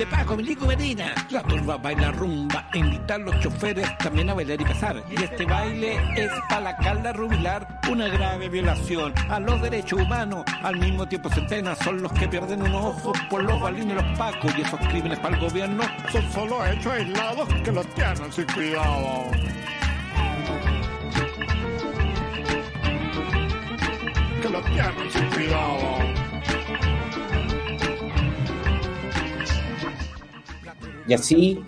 de Paco, Milico Medina. La turba baila rumba, e invitar los choferes también a bailar y pasar. Y este baile es para la calda rubilar, una grave violación a los derechos humanos. Al mismo tiempo centenas son los que pierden un ojo por los balines y los pacos. Y esos crímenes para el gobierno son solo hechos aislados que los tienen sin cuidado. Que los tienen sin cuidado. Y así,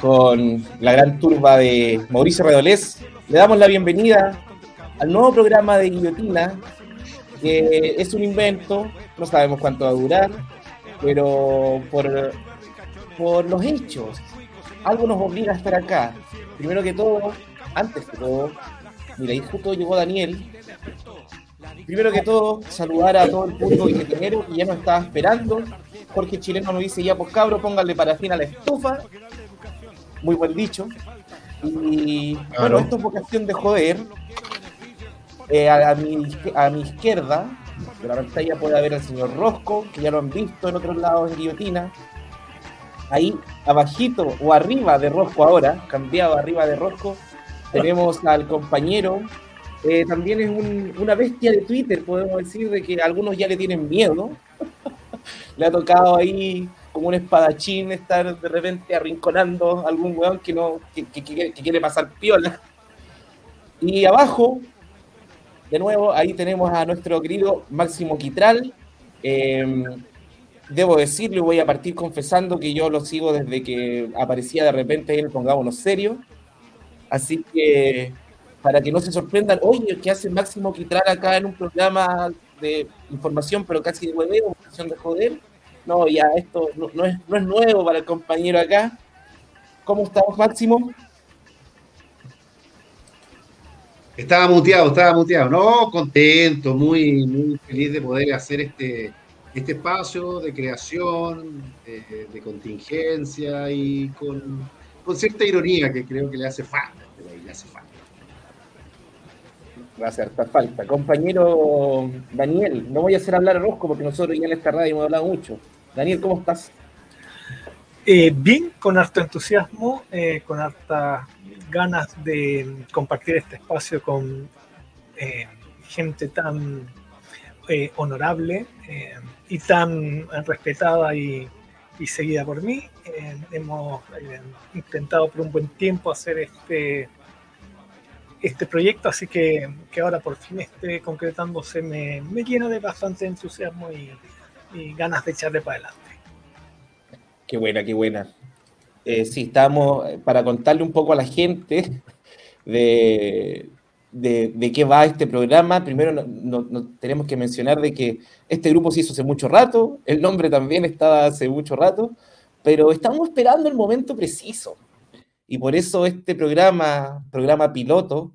con la gran turba de Mauricio Redolés, le damos la bienvenida al nuevo programa de Guillotina, que es un invento, no sabemos cuánto va a durar, pero por, por los hechos, algo nos obliga a estar acá. Primero que todo, antes que todo, mira, ahí justo llegó Daniel. Primero que todo, saludar a todo el público guillotinero que ya nos estaba esperando Jorge Chileno nos dice ya, pues cabro, pónganle fin a la estufa. Muy buen dicho. Y bueno, esto es vocación de joder. Eh, a, mi, a mi izquierda de la pantalla puede haber al señor Rosco, que ya lo han visto en otros lados de guillotina. Ahí, abajito o arriba de Rosco ahora, cambiado arriba de Rosco, tenemos al compañero. Eh, también es una bestia de Twitter, podemos decir, de que algunos ya le tienen miedo le ha tocado ahí como un espadachín estar de repente arrinconando a algún weón que no que, quiere pasar piola. Y abajo, de nuevo, ahí tenemos a nuestro querido Máximo Quitral. Em, debo decirlo y voy a partir confesando que yo lo sigo desde que aparecía de repente en Pongámonos Serio. Así que, para que no se sorprendan, oye, ¿qué hace Máximo Quitral acá en un programa de información, pero casi de hueveo, de joder. No, ya esto no, es, no es nuevo para el compañero acá. ¿Cómo estamos, Máximo? Estaba muteado, estaba muteado. No, contento, muy, muy feliz de poder hacer este, este espacio de creación, de, contingencia y con, con, cierta ironía que creo que le hace falta. Le hace falta va a hacer falta. Compañero Daniel, no voy a hacer hablar a Rosco porque nosotros ya en esta radio hemos hablado mucho. Daniel, ¿cómo estás? Eh, bien, con harto entusiasmo, eh, con harta ganas de compartir este espacio con eh, gente tan honorable y tan respetada y seguida por mí. hemos intentado por un buen tiempo hacer este este proyecto, así que, que ahora por fin esté concretándose me, me llena de bastante entusiasmo y, ganas de echarle para adelante. Qué buena, qué buena. Eh, sí, estamos eh, para contarle un poco a la gente de, de, qué va este programa. Primero no, tenemos que mencionar de que este grupo se hizo hace mucho rato, el nombre también estaba hace mucho rato, pero estamos esperando el momento preciso. Y por eso este programa, programa piloto,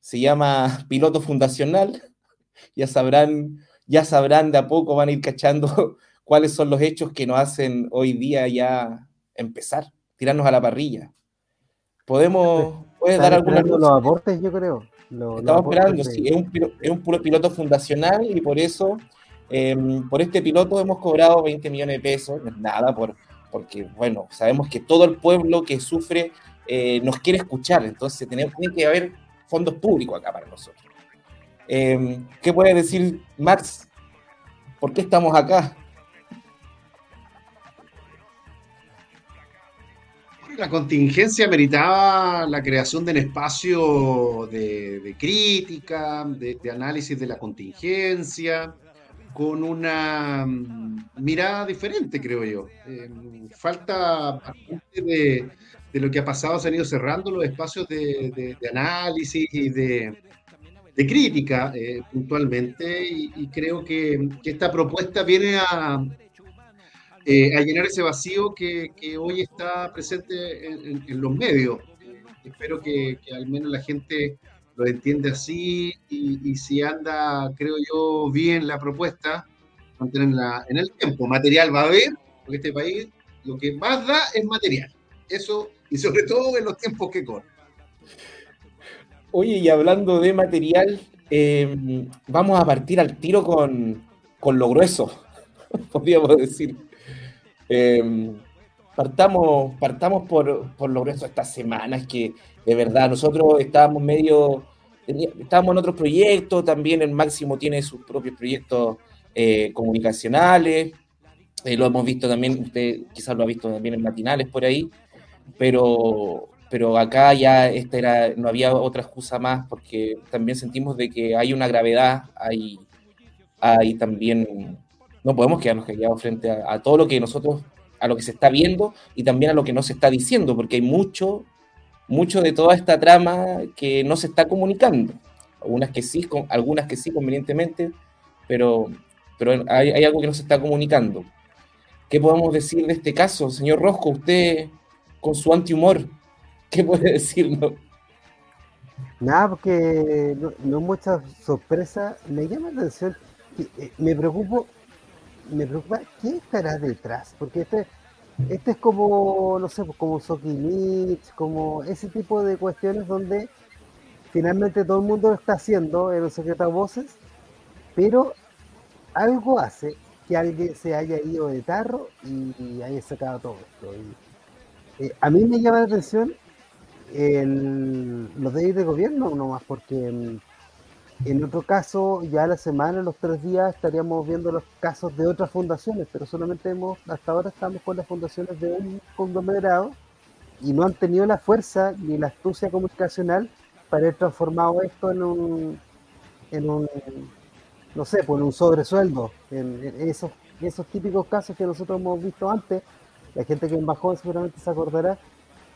se llama Piloto Fundacional. Ya sabrán, ya sabrán de a poco, van a ir cachando cuáles son los hechos que nos hacen hoy día ya empezar, tirarnos a la parrilla. Podemos, ¿puedes dar alguna los aportes, yo creo. Estamos esperando, sí, es un, es un puro piloto fundacional y por eso, em, por este piloto hemos cobrado 20 millones de pesos, nada, por, porque, bueno, sabemos que todo el pueblo que sufre eh, nos quiere escuchar, entonces tenemos, tiene que haber fondos públicos acá para nosotros. Em, ¿Qué puede decir Max? ¿Por qué estamos acá? La contingencia meritaba la creación del espacio de, crítica, de, análisis de la contingencia, con una mm, mirada diferente, creo yo. Em, falta, de, de lo que ha pasado, se han ido cerrando los espacios de, análisis y de, crítica eh, puntualmente y, creo que, esta propuesta viene a, eh, a llenar ese vacío que, hoy está presente en, los medios. espero que, al menos la gente lo entiende así y, si anda, creo yo, bien la propuesta, mantenerla en el tiempo. Material va a haber, porque este país lo que más da es material. Eso y sobre todo en los tiempos que corren. Oye, y hablando de material, em, vamos a partir al tiro con, lo grueso, podríamos decir. Eh, partamos, partamos por, por lo grueso estas semanas que de verdad nosotros estábamos medio, estábamos en otros proyectos, también el Máximo tiene sus propios proyectos eh, comunicacionales, eh, lo hemos visto también, usted quizás lo ha visto también en matinales por ahí, pero, pero acá ya esta era, no había otra excusa más porque también sentimos de que hay una gravedad, hay, hay también, no podemos quedarnos callados frente a, a, todo lo que nosotros, a lo que se está viendo y también a lo que no se está diciendo, porque hay mucho, mucho de toda esta trama que no se está comunicando. Algunas que sí, algunas que sí convenientemente, pero pero hay, hay, algo que no se está comunicando. ¿Qué podemos decir de este caso? Señor Rosco, usted con su antihumor, ¿qué puede decirnos? Nada, porque no, no mucha sorpresa. Me llama la atención, eh, me preocupo, me preocupa quién estará detrás, porque este, este es como, no sé, pues, como Soquinich, como ese tipo de cuestiones donde finalmente todo el mundo lo está haciendo en los secretos voces, pero algo hace que alguien se haya ido de tarro y haya sacado todo esto. Eh, a mí me llama la atención los de de gobierno nomás, porque en, en, otro caso, ya la semana, los tres días, estaríamos viendo los casos de otras fundaciones, pero solamente hemos, hasta ahora estamos con las fundaciones de un conglomerado y no han tenido la fuerza ni la astucia comunicacional para haber transformado esto en un, en un no sé, por un sobresueldo, en, en esos, esos típicos casos que nosotros hemos visto antes, la gente que embajó seguramente se acordará,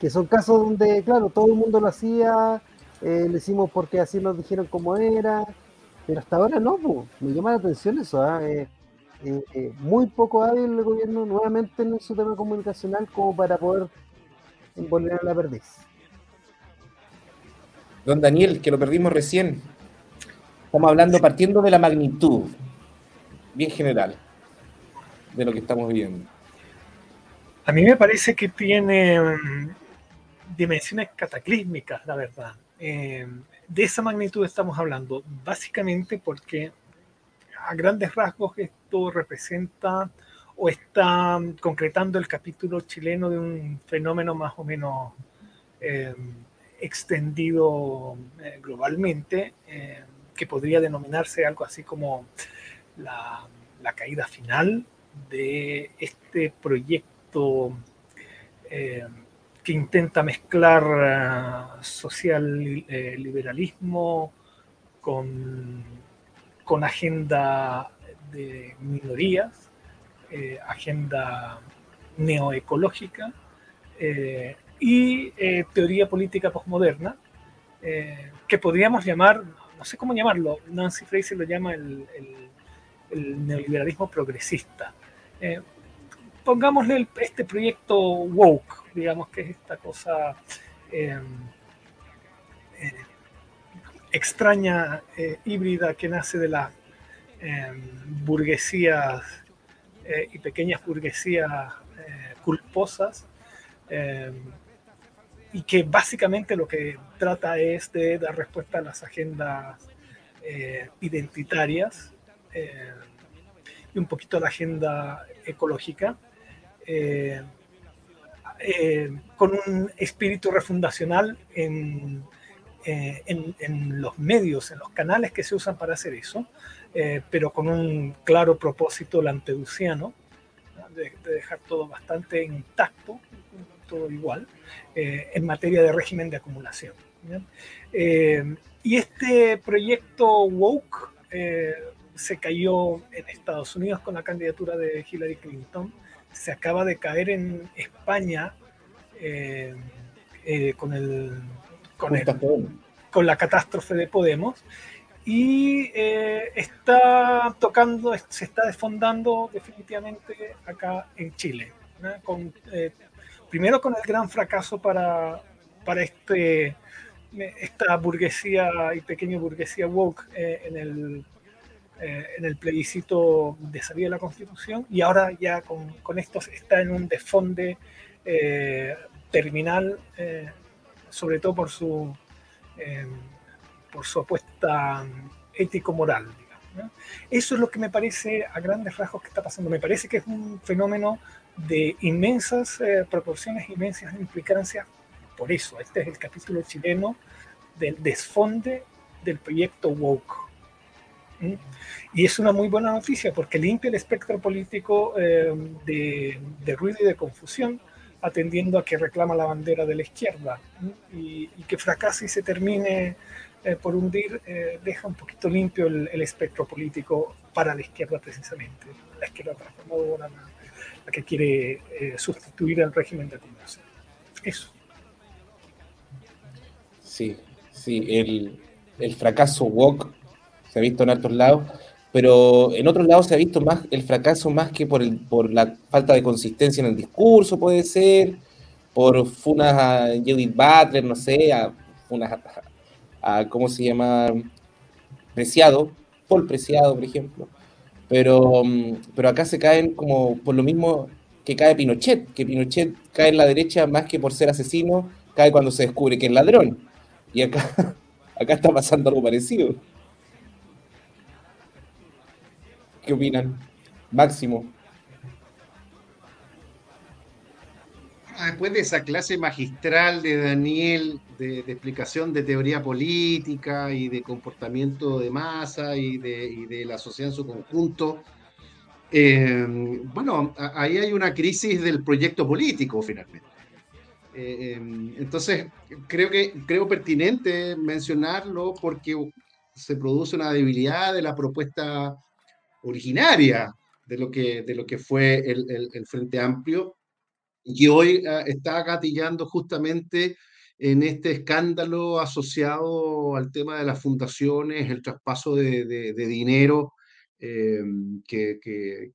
que son casos donde, claro, todo el mundo lo hacía, eh, lo hicimos porque así nos dijeron cómo era, pero hasta ahora no, me llama la atención eso, ¿eh? Eh, eh, muy poco hábil el gobierno nuevamente en su tema comunicacional como para poder envolver a la perdiz. Don Daniel, que lo perdimos recién, Estamos hablando partiendo de la magnitud, bien general, de lo que estamos viendo. A mí me parece que tiene um, dimensiones cataclísmicas, la verdad. Eh, de esa magnitud estamos hablando, básicamente porque a grandes rasgos esto representa o está concretando el capítulo chileno de un fenómeno más o menos eh, extendido eh, globalmente, que podría denominarse algo así como la caída final de este proyecto eh, que intenta mezclar uh, social eh, liberalismo con, con, agenda de minorías, eh, agenda neoecológica eh, y teoría política postmoderna, que podríamos llamar no sé cómo llamarlo, Nancy Fraser lo llama el neoliberalismo progresista. Eh, pongámosle este proyecto woke, digamos que es esta cosa eh, eh, extraña, eh, híbrida, que nace de las burguesías y pequeñas burguesías culposas y que básicamente lo que trata es de dar respuesta a las agendas eh, identitarias eh, y un poquito a la agenda ecológica, eh, eh con un espíritu refundacional en, en, en, los medios, en los canales que se usan para hacer eso, pero con un claro propósito lampedusiano, de, de dejar todo bastante intacto todo igual, eh, en materia de régimen de acumulación. Eh, y este proyecto Woke eh, se cayó en Estados Unidos con la candidatura de Hillary Clinton, se acaba de caer en España eh, eh, con, el, con, el, con la catástrofe de Podemos y eh, está tocando, se está desfondando definitivamente acá en Chile, ¿no? con primero con el gran fracaso para, para este, esta burguesía y pequeña burguesía woke en, el, eh, en el plebiscito de salida de la Constitución y ahora ya con, con esto está en un desfonde eh, terminal, eh, sobre todo por su, eh, por su apuesta ético-moral. Eso es lo que me parece a grandes rasgos que está pasando. Me parece que es un fenómeno de inmensas eh, proporciones, inmensas implicancias. Por eso, este es el capítulo chileno del desfonde del proyecto Woke. Y es una muy buena noticia porque limpia el espectro político eh, de, de, ruido y de confusión, atendiendo a que reclama la bandera de la izquierda y, que fracase y se termine eh, por hundir, eh, deja un poquito limpio el, espectro político para la izquierda precisamente, la izquierda transformadora, la, que quiere sustituir al régimen de Pinochet. Eso. Sí, sí, el, el fracaso woke se ha visto en otros lados, pero en otros lados se ha visto más el fracaso más que por, el, por la falta de consistencia en el discurso, puede ser, por funas a Judith Butler, no sé, a funas a, ¿cómo se llama? Preciado, Paul Preciado, por ejemplo. Pero, pero acá se caen como por lo mismo que cae Pinochet, que Pinochet cae en la derecha más que por ser asesino, cae cuando se descubre que es ladrón. Y acá, acá está pasando algo parecido. ¿Qué opinan? Máximo. Después de esa clase magistral de Daniel de, explicación de teoría política y de comportamiento de masa y de, la sociedad en su conjunto, eh, bueno, ahí hay una crisis del proyecto político finalmente. Eh, em, entonces, creo que creo pertinente mencionarlo porque se produce una debilidad de la propuesta originaria de lo que, de lo que fue el, Frente Amplio y que hoy ah, está gatillando justamente en este escándalo asociado al tema de las fundaciones, el traspaso de, dinero eh, que,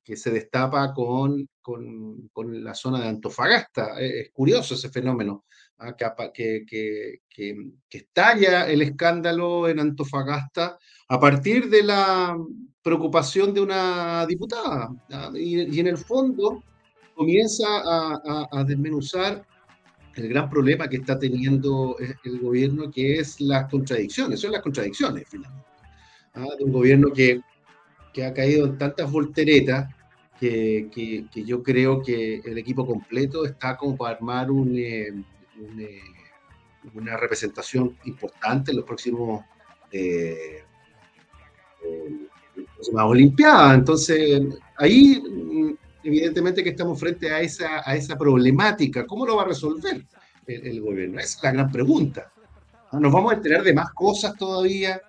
que, se destapa con, con, la zona de Antofagasta. Es curioso ese fenómeno, ¿ah? que, que, estalla el escándalo en Antofagasta a partir de la, preocupación de una diputada. Y, en el fondo comienza a, desmenuzar el gran problema que está teniendo el gobierno, que es las contradicciones, son las contradicciones finalmente, de un gobierno que, que, ha caído en tantas volteretas que, que, yo creo que el equipo completo está como para armar un, eh, eh, una representación importante en los próximos eh, más Olimpiada. Entonces, ahí mm, evidentemente que estamos frente a esa, a esa problemática. ¿Cómo lo va a resolver el, gobierno? Esa es la gran pregunta. Nos vamos a enterar de más cosas todavía.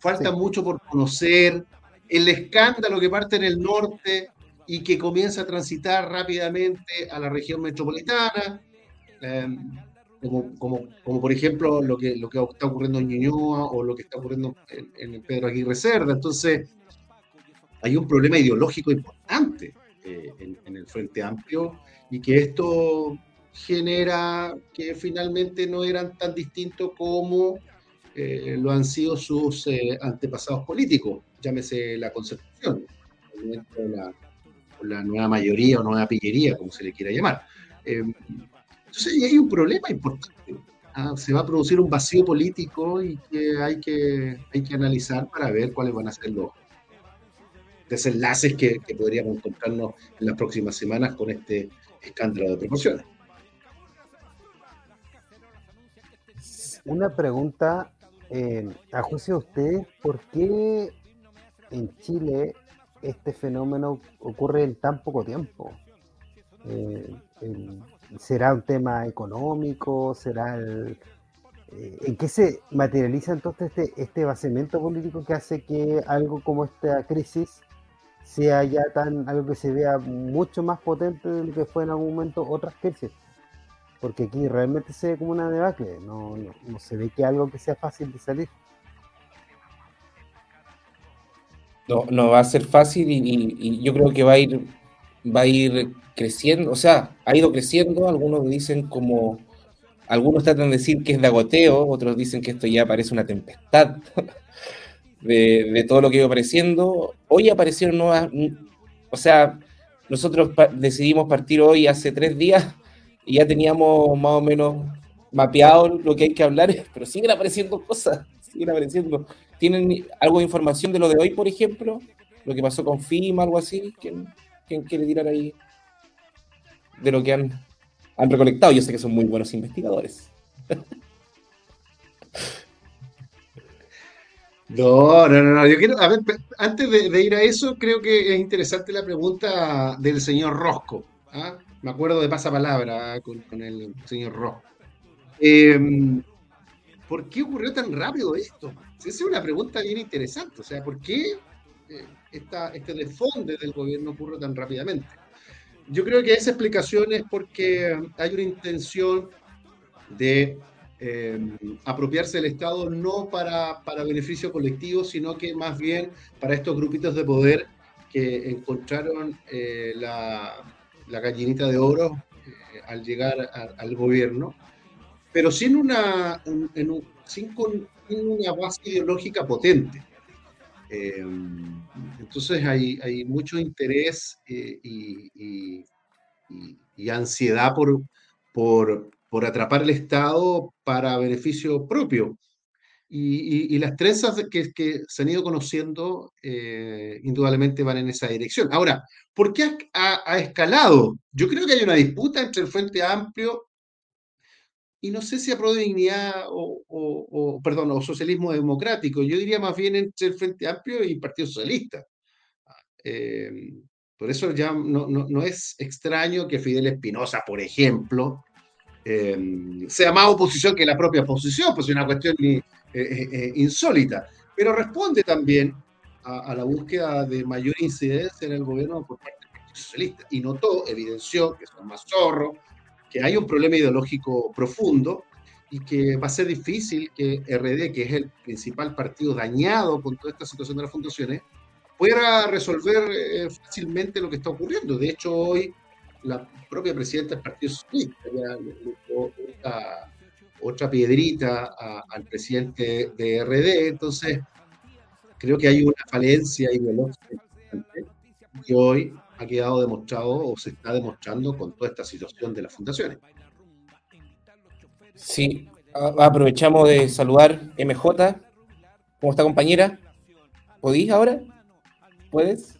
Falta mucho por conocer. El escándalo que parte en el norte y que comienza a transitar rápidamente a la región metropolitana. Em, como, como, como, por ejemplo lo que, lo que está ocurriendo en Ñuñoa o lo que está ocurriendo en, en Pedro Aguirre Cerda. Entonces, hay un problema ideológico importante eh, en, el Frente Amplio y que esto genera que finalmente no eran tan distintos como eh, lo han sido sus eh, antepasados políticos, llámese la Constitución, la, la nueva mayoría o nueva pillería, como se le quiera llamar. entonces hay un problema importante. ¿ah? se va a producir un vacío político y que hay, que hay que analizar para ver cuáles van a ser los, desenlaces que, que podríamos encontrarnos en las próximas semanas con este escándalo de proporciones. Una pregunta, eh, a juicio de ustedes, ¿por qué en Chile este fenómeno ocurre en tan poco tiempo? Eh, ¿Será un tema económico? ¿Será el, eh, ¿En qué se materializa entonces este, este vaciamiento político que hace que algo como esta crisis sea ya tan algo que se vea mucho más potente de lo que fue en algún momento otras crisis. Porque aquí realmente se ve como una debacle, no, no, se ve que algo que sea fácil de salir. No, no va a ser fácil y, yo creo que va a ir va a ir creciendo, o sea, ha ido creciendo, algunos dicen como, algunos tratan de decir que es de agoteo, otros dicen que esto ya parece una tempestad, de, todo lo que iba apareciendo. Hoy aparecieron nuevas, o sea, nosotros decidimos partir hoy hace tres días y ya teníamos más o menos mapeado lo que hay que hablar, pero siguen apareciendo cosas, siguen apareciendo. ¿Tienen algo de información de lo de hoy, por ejemplo? Lo que pasó con FIMA, algo así. ¿Quién, quién quiere tirar ahí de lo que han, han recolectado? Yo sé que son muy buenos investigadores. No, no, no, Yo quiero, a ver, antes de, ir a eso, creo que es interesante la pregunta del señor Rosco. ¿ah? Me acuerdo de pasapalabra ¿ah? con, con el señor Rosco. Em, ¿Por qué ocurrió tan rápido esto? Esa es una pregunta bien interesante. O sea, ¿por qué eh, esta, este desfonde del gobierno ocurre tan rápidamente? Yo creo que esa explicación es porque hay una intención de eh, apropiarse del Estado no para, para, beneficio colectivo, sino que más bien para estos grupitos de poder que encontraron eh, la, gallinita de oro eh, al llegar al gobierno, pero sin una, sin, con, una base ideológica potente. entonces hay, hay, mucho interés y, y, y, ansiedad por, por, por atrapar el Estado para beneficio propio. Y, las trenzas que, que, se han ido conociendo eh, indudablemente van en esa dirección. Ahora, ¿por qué ha, escalado? Yo creo que hay una disputa entre el Frente Amplio y no sé si a dignidad o, o, perdón, o socialismo democrático. Yo diría más bien entre el Frente Amplio y el Partido Socialista. Eh, por eso ya no, no, no, es extraño que Fidel Espinosa, por ejemplo, Em, sea más oposición que la propia oposición, pues es una cuestión eh, eh, eh, insólita, pero responde también a, la búsqueda de mayor incidencia en el gobierno por parte del Partido Socialista y notó, evidenció que son más zorros, que hay un problema ideológico profundo y que va a ser difícil que RD, que es el principal partido dañado con toda esta situación de las fundaciones, pueda resolver fácilmente lo que está ocurriendo. De hecho, hoy la propia presidenta del Partido Socialista ya otra piedrita al presidente de RD, entonces creo que hay una falencia ideológica que hoy ha quedado demostrado o se está demostrando con toda esta situación de las fundaciones. Sí, aprovechamos de saludar MJ. ¿Cómo está compañera? ¿Podís ahora? ¿Puedes?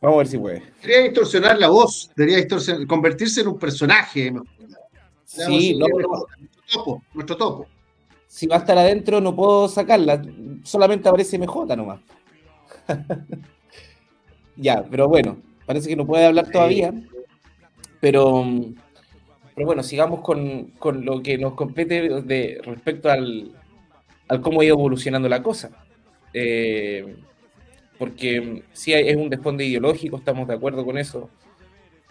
Vamos a ver si puede. Quería distorsionar la voz, debería convertirse en un personaje. Sí, no, nuestro topo, nuestro topo. Si va a estar adentro, no puedo sacarla. Solamente aparece MJ nomás. ya, pero bueno, parece que no puede hablar todavía. Pero, pero bueno, sigamos con, lo que nos compete de, respecto al, al cómo ha ido evolucionando la cosa. Eh, porque sí es un desfonde ideológico, estamos de acuerdo con eso.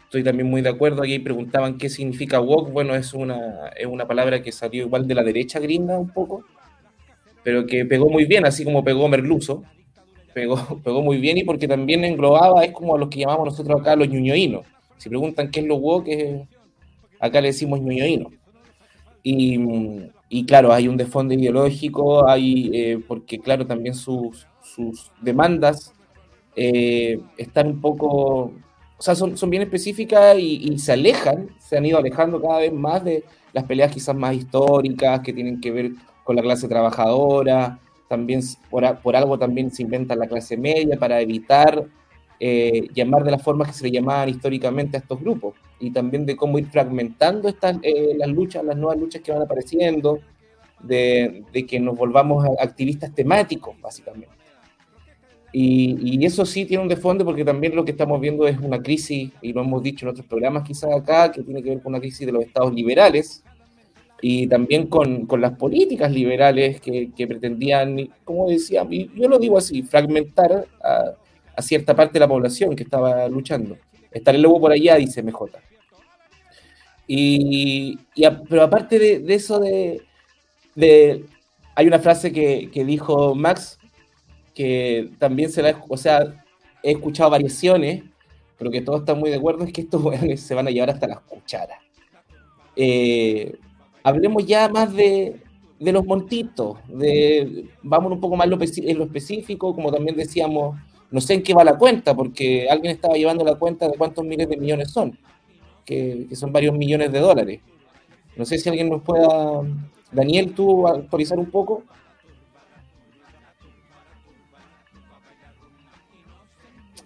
Estoy también muy de acuerdo. Aquí preguntaban qué significa woke. Bueno, es una, es una palabra que salió igual de la derecha gringa un poco, pero que pegó muy bien, así como pegó Merluzo. Pegó, pegó muy bien y porque también englobaba, es como a los que llamamos nosotros acá los ñuñoínos. Si preguntan qué es lo woke, acá le decimos ñuñoíno. Y, y claro, hay un desfonde ideológico, hay, eh, porque claro, también sus, sus demandas eh, están un poco, o sea, son, son bien específicas y, se alejan, se han ido alejando cada vez más de las peleas quizás más históricas que tienen que ver con la clase trabajadora, también por, por algo también se inventa la clase media para evitar eh, llamar de las formas que se le llamaban históricamente a estos grupos y también de cómo ir fragmentando estas, eh, las luchas, las nuevas luchas que van apareciendo, de, de que nos volvamos activistas temáticos, básicamente. Y, eso sí tiene un desfondo porque también lo que estamos viendo es una crisis, y lo hemos dicho en otros programas quizás acá, que tiene que ver con una crisis de los estados liberales y también con, con las políticas liberales que, que, pretendían, como decía, yo lo digo así, fragmentar a, a, cierta parte de la población que estaba luchando. Estar el lobo por allá, dice MJ. Y, pero aparte de, de eso de, de, Hay una frase que, que dijo Max, que también se la, o sea, he escuchado variaciones, pero que todos están muy de acuerdo, es que estos se van a llevar hasta las cucharas. Eh, hablemos ya más de, de, los montitos, de, vamos un poco más en lo específico, como también decíamos, no sé en qué va la cuenta, porque alguien estaba llevando la cuenta de cuántos miles de millones son, que, que son varios millones de dólares. No sé si alguien nos pueda, Daniel, tú actualizar un poco.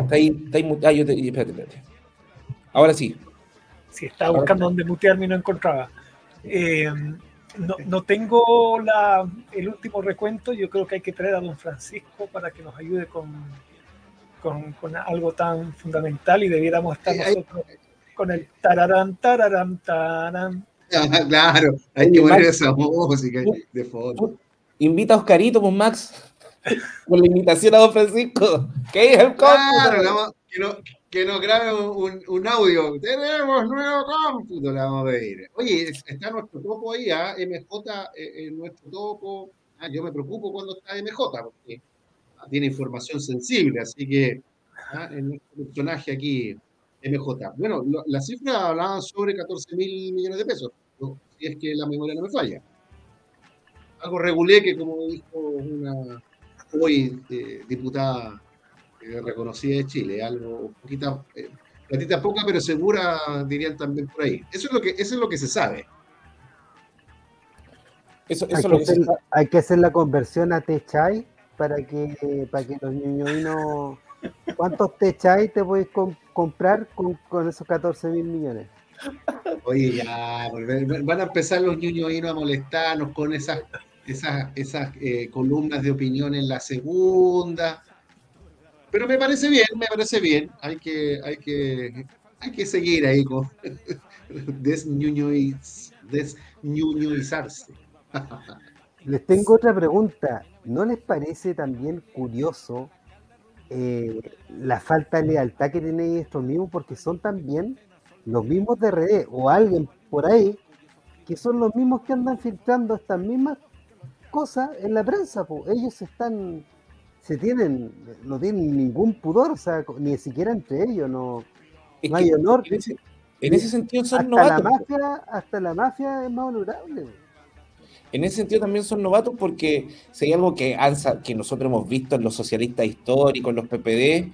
Está ahí, está ahí, ah, yo te, espérate, espérate. Ahora sí. Sí, estaba buscando dónde mutearme y no encontraba. Eh, no, no, tengo la, el último recuento. Yo creo que hay que traer a don Francisco para que nos ayude con, con, con algo tan fundamental y debiéramos estar nosotros con el tararán, tararán, tararán. Claro, hay que poner esa música de fondo. Invita a Oscarito, pues Max, con la invitación a don Francisco. ¿Qué es el Claro, que, no, que nos grabe un, un, audio. Tenemos nuevo cómputo, le vamos a pedir. Oye, está nuestro topo ahí, ¿ah? MJ, eh, eh, nuestro topo. Ah, yo me preocupo cuando está MJ, porque tiene información sensible, así que ¿ah? en nuestro personaje aquí MJ. Bueno, las cifras hablaban sobre 14 mil millones de pesos, si es que la memoria no me falla. Algo regulé que, como dijo una hoy eh, diputada eh, reconocida de Chile, algo poquita, eh, platita poca, pero segura, dirían también por ahí. Eso es lo que, eso es lo que se sabe. Eso, eso hay, que hacer, hay, que hacer, la conversión a Techai para que, para que los niños ¿Cuántos techai te puedes comprar con, con, esos 14 mil millones? Oye, ya, van a empezar los niños a molestarnos con esas, esas, esas eh, columnas de opinión en la segunda. Pero me parece bien, me parece bien. Hay que, hay que, hay que seguir ahí con desñuñoizarse. Les tengo otra pregunta. ¿No les parece también curioso eh, la falta de lealtad que tienen estos mismos, porque son también los mismos de RD o alguien por ahí que son los mismos que andan filtrando estas mismas cosas en la prensa. Pues. Ellos están, se tienen, no tienen ningún pudor, o sea, ni siquiera entre ellos, no, hay honor. En ese, sentido son hasta La mafia, hasta la mafia es más honorable en ese sentido también son novatos porque si hay algo que, que nosotros hemos visto en los socialistas históricos, en los PPD,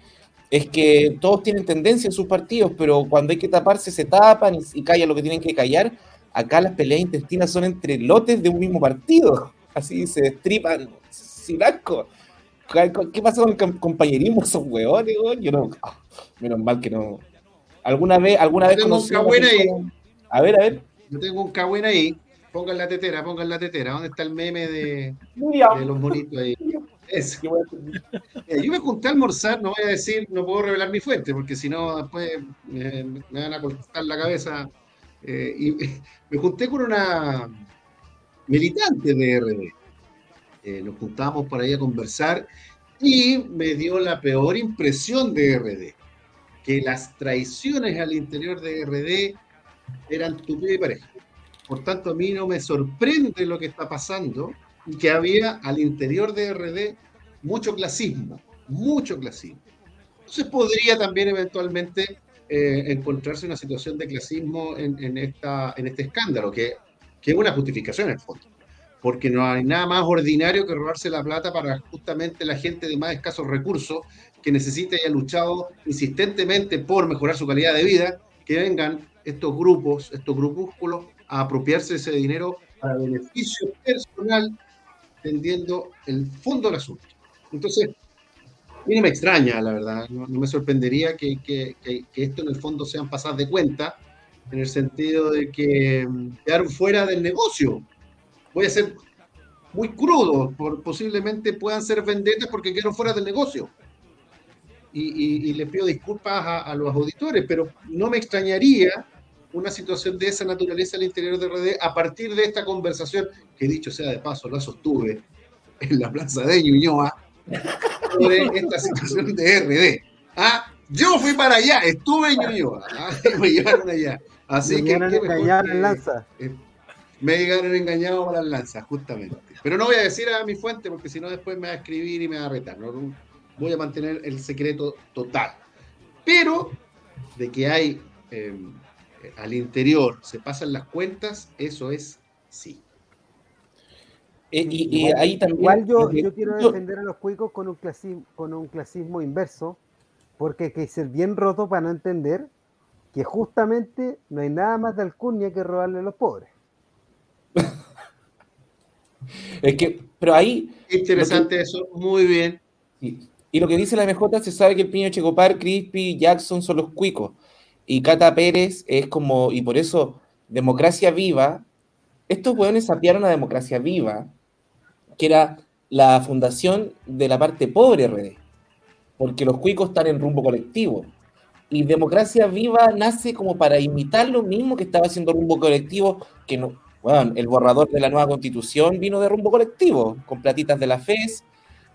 es que todos tienen tendencia en sus partidos, pero cuando hay que taparse se tapan y, y callan lo que tienen que callar. Acá las peleas intestinas son entre lotes de un mismo partido, así se destripan sin asco. ¿Qué pasa con el compañerismo esos hueones? Yo no, ah, menos mal que no. ¿Alguna vez, alguna vez conocí ahí. A ver, a ver. Yo tengo un cagüen ahí Pongan la tetera, pongan la tetera. ¿Dónde está el meme de, de los bonitos ahí? Eso. Eh, yo me junté a almorzar, no voy a decir, no puedo revelar mi fuente, porque si no, después me van a cortar la cabeza. Eh, y me junté con una militante de RD. Eh, nos juntamos por ahí a conversar y me dio la peor impresión de RD, que las traiciones al interior de RD eran tu y pareja. Por tanto, a mí no me sorprende lo que está pasando y que había al interior de RD mucho clasismo, mucho clasismo. Entonces podría también eventualmente eh, encontrarse una situación de clasismo en, esta, en este escándalo, que, que, es una justificación en el fondo, porque no hay nada más ordinario que robarse la plata para justamente la gente de más escasos recursos que necesita y ha luchado insistentemente por mejorar su calidad de vida, que vengan estos grupos, estos grupúsculos a apropiarse ese dinero para beneficio personal, entendiendo el fondo del asunto. Entonces, a mí no me extraña, la verdad, no, me sorprendería que, que, esto en el fondo sean pasadas de cuenta, en el sentido de que mm, quedaron fuera del negocio. Voy a ser muy crudo, por, posiblemente puedan ser vendetas porque quedaron fuera del negocio. Y, y, les pido disculpas a, los auditores, pero no me extrañaría una situación de esa naturaleza al interior de RD a partir de esta conversación, que dicho sea de paso, la sostuve en la plaza de Ñuñoa, sobre esta situación de RD. Ah, yo fui para allá, estuve en Ñuñoa, ah, me llevaron allá. Así que, me engañaron lanza. Eh, me llegaron engañados para las lanzas, justamente. Pero no voy a decir a mi fuente porque si no después me va a escribir y me va a retar. ¿no? Voy a mantener el secreto total. Pero de que hay eh, al interior se pasan las cuentas, eso es sí. Eh, y, ahí también. Igual yo, yo quiero defender a los cuicos con un, clasismo, con un clasismo inverso, porque hay que ser bien roto para no entender que justamente no hay nada más de alcurnia que robarle a los pobres. es que, pero ahí. Interesante eso, muy bien. Y lo que dice la MJ, se sabe que el Piño Checopar, Crispy y Jackson son los cuicos. Y Cata Pérez es como, y por eso, Democracia Viva, estos hueones sapiaron a Democracia Viva, que era la fundación de la parte pobre RD, porque los cuicos están en rumbo colectivo. Y Democracia Viva nace como para imitar lo mismo que estaba haciendo rumbo colectivo, que no, bueno, el borrador de la nueva constitución vino de rumbo colectivo, con platitas de la FES,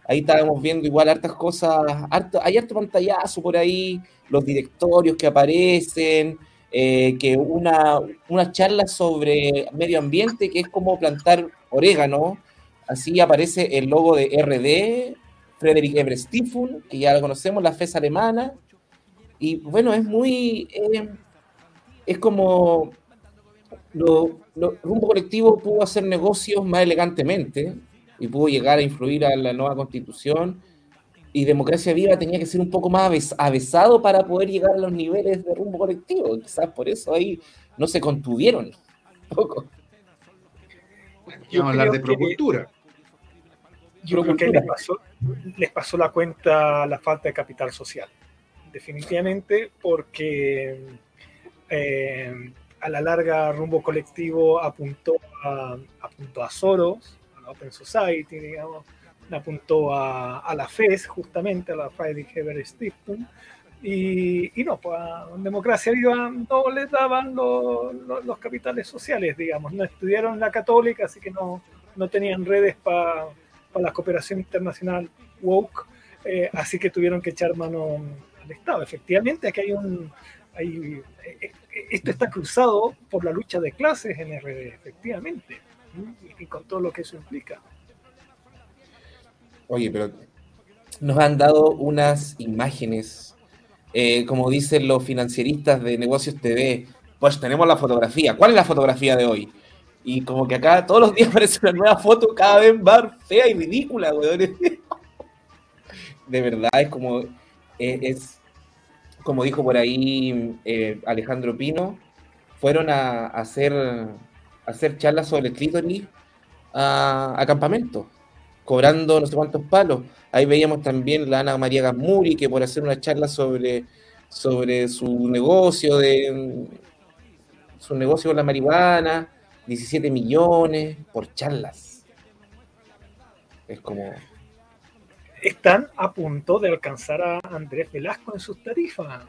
ahí estábamos viendo igual hartas cosas, harto, hay harto pantallazo por ahí, los directorios que aparecen, eh, que una, una charla sobre medio ambiente que es como plantar orégano, así aparece el logo de RD, Frederick Everett que ya lo conocemos, la FES alemana, y bueno, es muy, eh, es como, lo, Rumbo Colectivo pudo hacer negocios más elegantemente, y pudo llegar a influir a la nueva constitución. Y Democracia Viva tenía que ser un poco más avesado para poder llegar a los niveles de rumbo colectivo. Quizás por eso ahí no se contuvieron poco. Vamos a hablar de procultura. Yo creo que les pasó, les pasó la cuenta la falta de capital social. Definitivamente, porque eh, a la larga rumbo colectivo apuntó a, apuntó a Soros, Open Society, digamos, apuntó a, a, la FES, justamente, a la Friedrich Heber Stiftung, y, y, no, pues a Democracia Viva no les daban los capitales sociales, digamos, no estudiaron la católica, así que no, no tenían redes para la cooperación internacional woke, eh, así que tuvieron que echar mano al Estado. Efectivamente, aquí hay un... Hay, eh, esto está cruzado por la lucha de clases en RD, efectivamente y con todo lo que eso implica. Oye, pero nos han dado unas imágenes, eh, como dicen los financieristas de Negocios TV, pues tenemos la fotografía. ¿Cuál es la fotografía de hoy? Y como que acá todos los días aparece una nueva foto, cada vez más fea y ridícula, weón. De verdad, es como, eh, es, como dijo por ahí eh, Alejandro Pino, fueron a hacer hacer charlas sobre el clítoris a, campamento, cobrando no sé cuántos palos. Ahí veíamos también la Ana María Gasmuri, que por hacer una charla sobre, sobre su negocio de su negocio con la marihuana, 17 millones por charlas. Es como. Están a punto de alcanzar a Andrés Velasco en sus tarifas.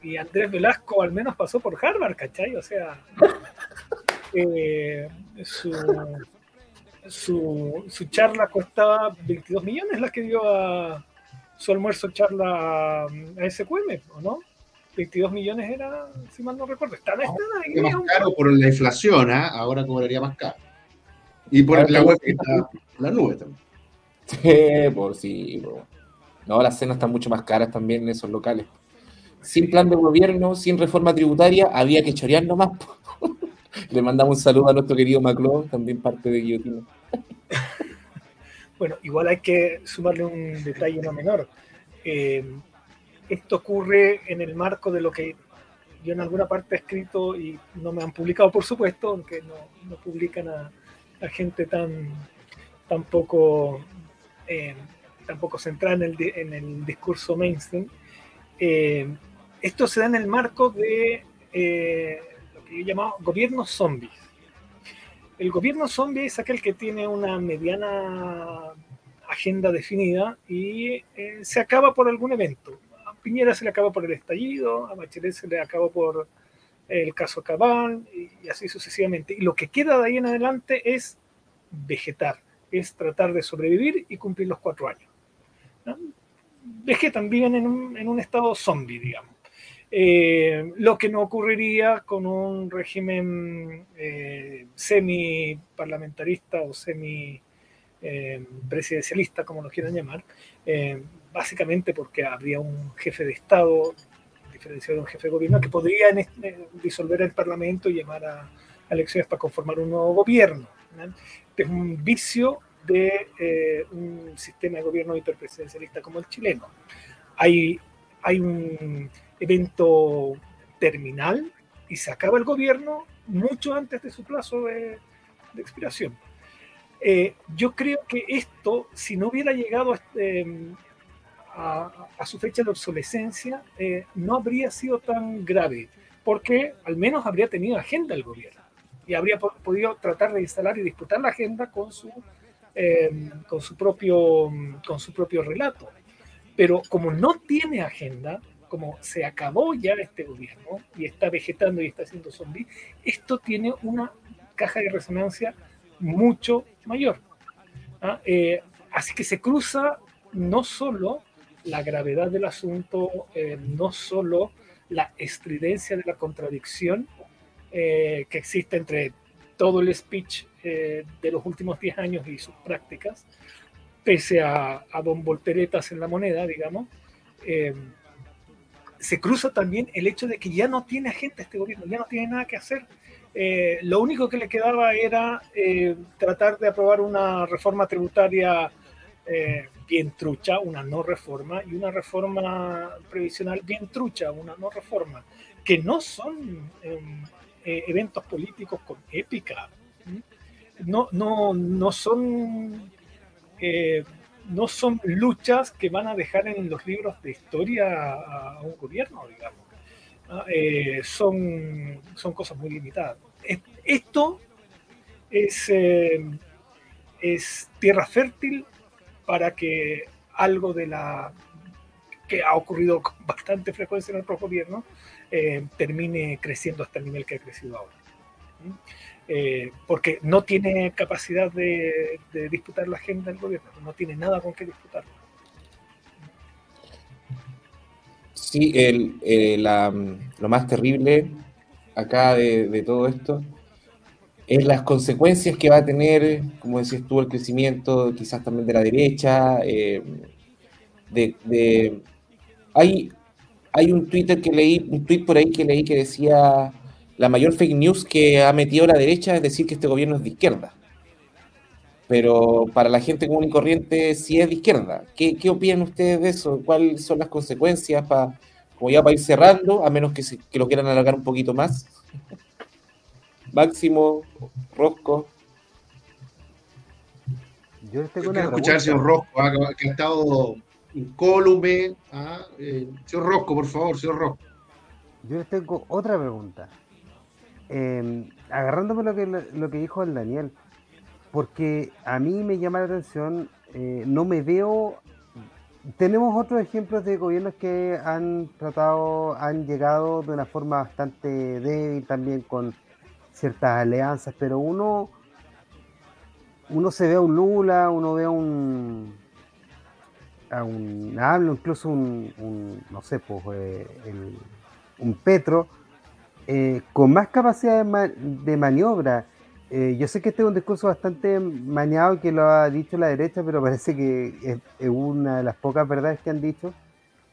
Y Andrés Velasco al menos pasó por Harvard, ¿cachai? O sea, eh, su, su, charla costaba 22 millones, la que dio a su almuerzo charla a SQM, ¿o no? 22 millones era, si mal no recuerdo. Está, está ahí, más caro por la inflación, ¿eh? ahora cobraría más caro. Y por la web que está la nube también. Por sí. No, las cenas están mucho más caras también en esos locales. Sin plan de gobierno, sin reforma tributaria, había que chorear nomás. Le mandamos un saludo a nuestro querido Macló, también parte de Guillotina. Bueno, igual hay que sumarle un detalle no menor. Eh, esto ocurre en el marco de lo que yo en alguna parte he escrito y no me han publicado, por supuesto, aunque no, publican a, gente tan, tan poco, eh, centrada en en el discurso mainstream. Eh, esto se da en el marco de yo llamado gobierno zombies. El gobierno zombie es aquel que tiene una mediana agenda definida y eh, se acaba por algún evento. A Piñera se le acaba por el estallido, a Bachelet se le acaba por el caso Cabal y, así sucesivamente. Y lo que queda de ahí en adelante es vegetar, es tratar de sobrevivir y cumplir los cuatro años. Vegetan, viven en un, en un estado zombie, digamos. Eh, lo que no ocurriría con un régimen eh, semi-parlamentarista o semi-presidencialista, como lo quieran llamar, eh, básicamente porque habría un jefe de Estado, diferenciado de un jefe de gobierno, que podría disolver el Parlamento y llamar a, elecciones para conformar un nuevo gobierno. Es un vicio de un sistema de gobierno interpresidencialista como el chileno. Hay, un evento terminal y se acaba el gobierno mucho antes de su plazo de, expiración. Eh, yo creo que esto, si no hubiera llegado este, a, su fecha de obsolescencia eh, no habría sido tan grave, porque al menos habría tenido agenda el gobierno y habría podido tratar de instalar y disputar la agenda con su, eh, con su, propio, con su propio relato. Pero como no tiene agenda, como se acabó ya este gobierno y está vegetando y está haciendo zombie, esto tiene una caja de resonancia mucho mayor. ¿ah? Eh, así que se cruza no solo la gravedad del asunto, eh, no solo la estridencia de la contradicción eh, que existe entre todo el speech de los últimos 10 años y sus prácticas, pese a, a don Volteretas en la moneda, digamos, se cruza también el hecho de que ya no tiene agente este gobierno, ya no tiene nada que hacer. lo único que le quedaba era tratar de aprobar una reforma tributaria eh, bien trucha, una no reforma, y una reforma previsional bien trucha, una no reforma, que no son em, eh, eventos políticos con épica, no, no, no son... Eh, no son luchas que van a dejar en los libros de historia a, un gobierno, digamos. Ah, son, son cosas muy limitadas. Esto es, es tierra fértil para que algo de la que ha ocurrido con bastante frecuencia en nuestro gobierno eh, termine creciendo hasta el nivel que ha crecido ahora. Eh, porque no tiene capacidad de, disputar la agenda del gobierno, no tiene nada con qué disputar. Sí, el, lo más terrible acá de todo esto es las consecuencias que va a tener, como decías tú, el crecimiento quizás también de la derecha. Eh, de, hay, hay un Twitter que leí, un tweet por ahí que leí que decía la mayor fake news que ha metido la derecha es decir que este gobierno es de izquierda. Pero para la gente común y corriente sí es de izquierda. ¿Qué, qué opinan ustedes de eso? ¿Cuáles son las consecuencias para, como ya para ir cerrando, a menos que, que lo quieran alargar un poquito más? Máximo, Rosco. Yo tengo quiero escuchar señor Rosco, ah, que ha estado incólume. Ah, eh, señor Rosco, por favor, señor Rosco. Yo les tengo otra pregunta. Eh, agarrándome lo que, lo que dijo el Daniel, porque a mí me llama la atención, eh, no me veo. Tenemos otros ejemplos de gobiernos que han tratado, han llegado de una forma bastante débil también con ciertas alianzas, pero uno, uno se ve a un Lula, uno ve a un, a un hablo, incluso un, no sé, pues, eh, un Petro, eh, con más capacidad de, maniobra. Eh, yo sé que este es un discurso bastante maniado que lo ha dicho la derecha, pero parece que es, una de las pocas verdades que han dicho,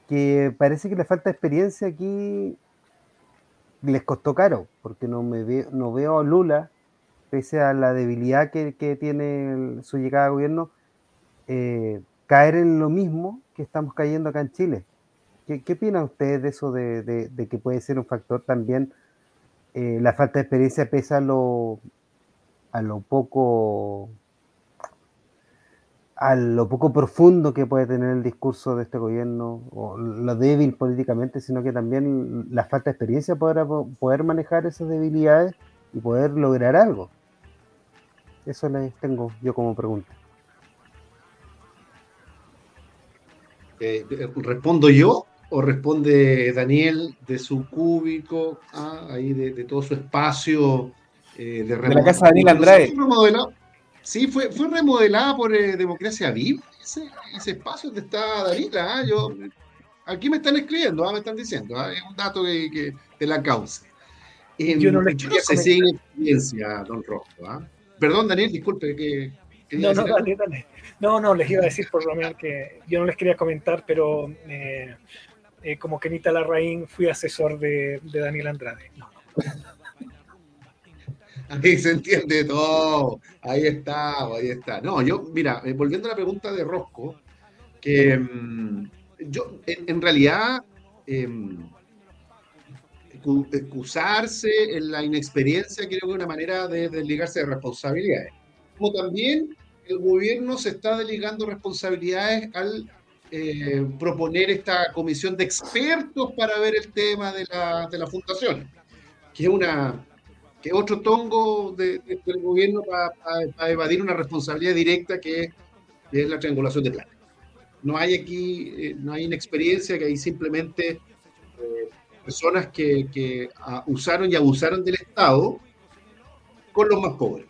que parece que le falta experiencia aquí les costó caro, porque no, me veo, no veo a Lula, pese a la debilidad que, tiene su llegada al gobierno, eh, caer en lo mismo que estamos cayendo acá en Chile. ¿Qué, qué opinan ustedes de eso, de, que puede ser un factor también eh, la falta de experiencia, pese a lo, a lo poco a lo poco profundo que puede tener el discurso de este gobierno, o lo débil políticamente, sino que también la falta de experiencia para poder manejar esas debilidades y poder lograr algo. Eso les tengo yo como pregunta. Eh, ¿Respondo yo o responde Daniel de su cúbico, ah, ahí de, todo su espacio eh, de, de la casa de Daniel Andrade? Sí, fue, fue remodelada por eh, Democracia Viva, ese, espacio donde está Danila. ¿ah? Yo, aquí me están escribiendo, ¿ah? me están diciendo, ¿ah? es un dato que, de la causa. yo no, le yo no sé si hay experiencia, don Rojo. Perdón, Daniel, disculpe. Que, no, no, dale, dale. No, no, les iba a decir por lo menos que yo no les quería comentar, pero eh, eh, como Kenita Larraín fui asesor de, de Daniel Andrade. No. Ahí se entiende todo. Ahí está, ahí está. No, yo, mira, eh, volviendo a la pregunta de Rosco, que mm, yo, en, realidad, em, excusarse en la inexperiencia creo que es una manera de desligarse de responsabilidades. Como también el gobierno se está delegando responsabilidades al eh, proponer esta comisión de expertos para ver el tema de la, de la fundación, que es una que otro tongo del gobierno para evadir una responsabilidad directa que, es la triangulación de planes. No hay aquí, eh, no hay inexperiencia, que hay simplemente eh, personas que, que usaron y abusaron del Estado con los más pobres.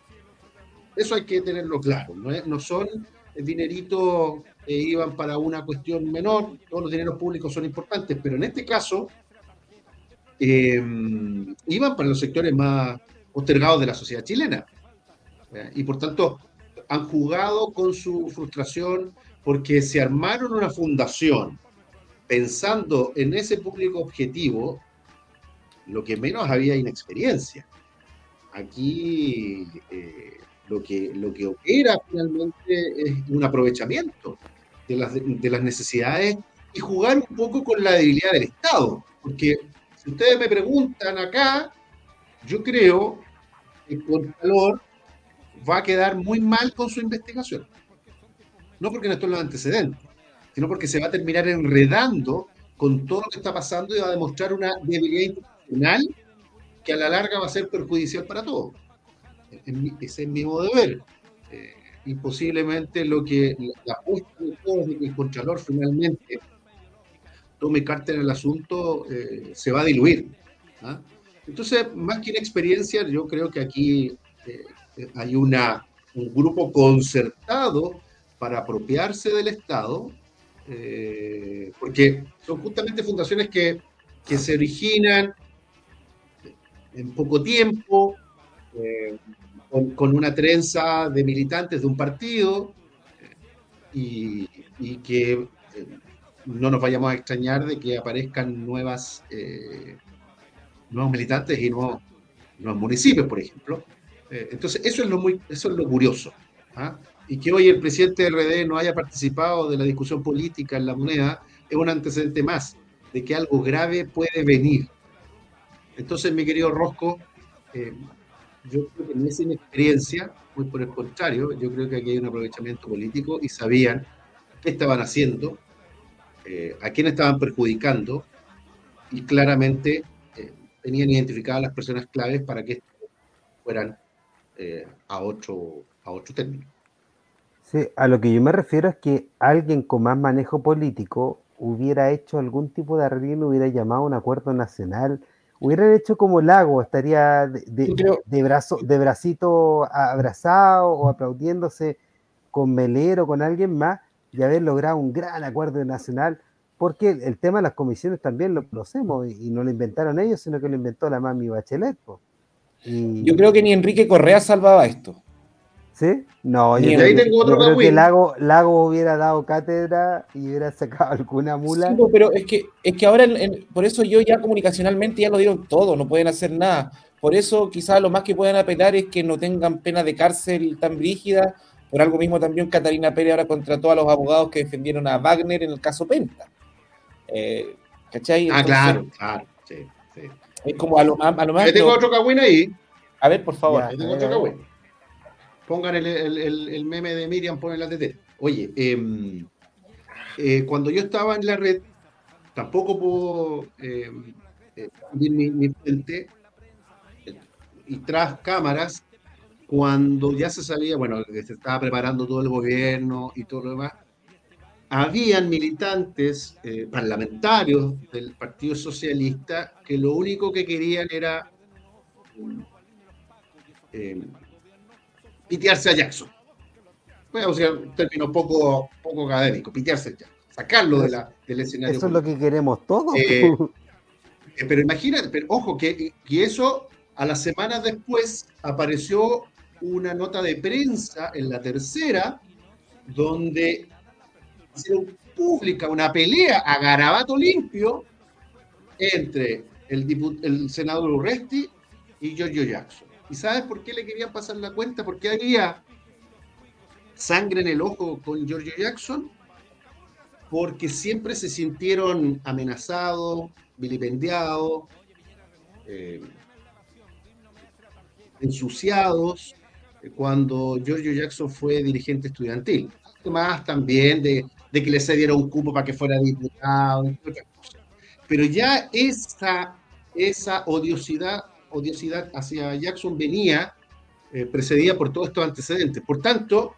Eso hay que tenerlo claro. No, son dineritos que iban para una cuestión menor, todos los dineros públicos son importantes, pero en este caso eh, iban para los sectores más postergados de la sociedad chilena. Y por tanto, han jugado con su frustración porque se armaron una fundación pensando en ese público objetivo, lo que menos había inexperiencia. Aquí eh, lo, que, lo que opera finalmente es un aprovechamiento de las, de las necesidades y jugar un poco con la debilidad del Estado. Porque si ustedes me preguntan acá, yo creo que el Contralor va a quedar muy mal con su investigación. No porque no estén los antecedentes, sino porque se va a terminar enredando con todo lo que está pasando y va a demostrar una debilidad institucional que a la larga va a ser perjudicial para todos. Ese es mi modo de ver. Eh, y posiblemente lo que la apuesta de todos de que el Contralor finalmente tome carta en el asunto eh, se va a diluir. ¿ah? Entonces, más que experiencia, yo creo que aquí eh, hay una, un grupo concertado para apropiarse del Estado, porque son justamente fundaciones que, que, se originan en poco tiempo, con, una trenza de militantes de un partido y, que eh, no nos vayamos a extrañar de que aparezcan nuevas, eh, nuevos militantes y nuevos, nuevos municipios, por ejemplo. Eh, entonces, eso es lo, muy, eso es lo curioso. ¿ah? Y que hoy el presidente de RD no haya participado de la discusión política en la moneda es un antecedente más de que algo grave puede venir. Entonces, mi querido Rosco, yo creo que no es inexperiencia, muy por el contrario, yo creo que aquí hay un aprovechamiento político y sabían qué estaban haciendo, eh, a quién estaban perjudicando y claramente eh, tenían identificadas las personas claves para que fueran eh, a, otro, a otro término. Sí, a lo que yo me refiero es que alguien con más manejo político hubiera hecho algún tipo de arreglo, hubiera llamado a un acuerdo nacional, hubieran hecho como Lago, estaría de, brazo, de bracito abrazado o aplaudiéndose con Melero, con alguien más, y haber logrado un gran acuerdo nacional, porque el, tema de las comisiones también lo conocemos, y, no lo inventaron ellos, sino que lo inventó la mami Bachelet. Yo creo que ni Enrique Correa salvaba esto. ¿Sí? No, yo, creo, que Lago, Lago hubiera dado cátedra y hubiera sacado alguna mula. Sí, pero es que, es que ahora, por eso yo ya comunicacionalmente ya lo dieron todo, no pueden hacer nada. Por eso quizás lo más que puedan apelar es que no tengan pena de cárcel tan rígida. Por algo mismo también Catalina Pérez ahora contrató a los abogados que defendieron a Wagner en el caso Penta. Eh, ¿Cachai? ah, claro, claro, sí, sí. Es como a lo, más... tengo otro cagüín ahí. A ver, por favor. tengo otro cagüín. Pongan el, meme de Miriam, ponen la TT. Oye, em, eh, cuando yo estaba en la red, tampoco puedo eh, eh mi, mi frente y tras cámaras, cuando ya se sabía, bueno, que se estaba preparando todo el gobierno y todo lo demás, habían militantes eh, parlamentarios del Partido Socialista que lo único que querían era eh, pitearse a Jackson. Voy a usar un término poco, poco académico, pitearse a Jackson, sacarlo de la, del escenario. Eso es lo que queremos todos. Eh, eh, pero imagínate, pero ojo, que, que eso a las semanas después apareció una nota de prensa en la tercera, donde hicieron pública una pelea a garabato limpio entre el, el senador Urresti y Giorgio Jackson. ¿Y sabes por qué le querían pasar la cuenta? Porque había sangre en el ojo con Giorgio Jackson, porque siempre se sintieron amenazados, vilipendiados, eh, ensuciados eh, cuando Giorgio Jackson fue dirigente estudiantil. Además también de, que le cediera un cupo para que fuera diputado, Pero ya esa, esa odiosidad, odiosidad hacia Jackson venía eh, precedida por todos estos antecedentes. Por tanto,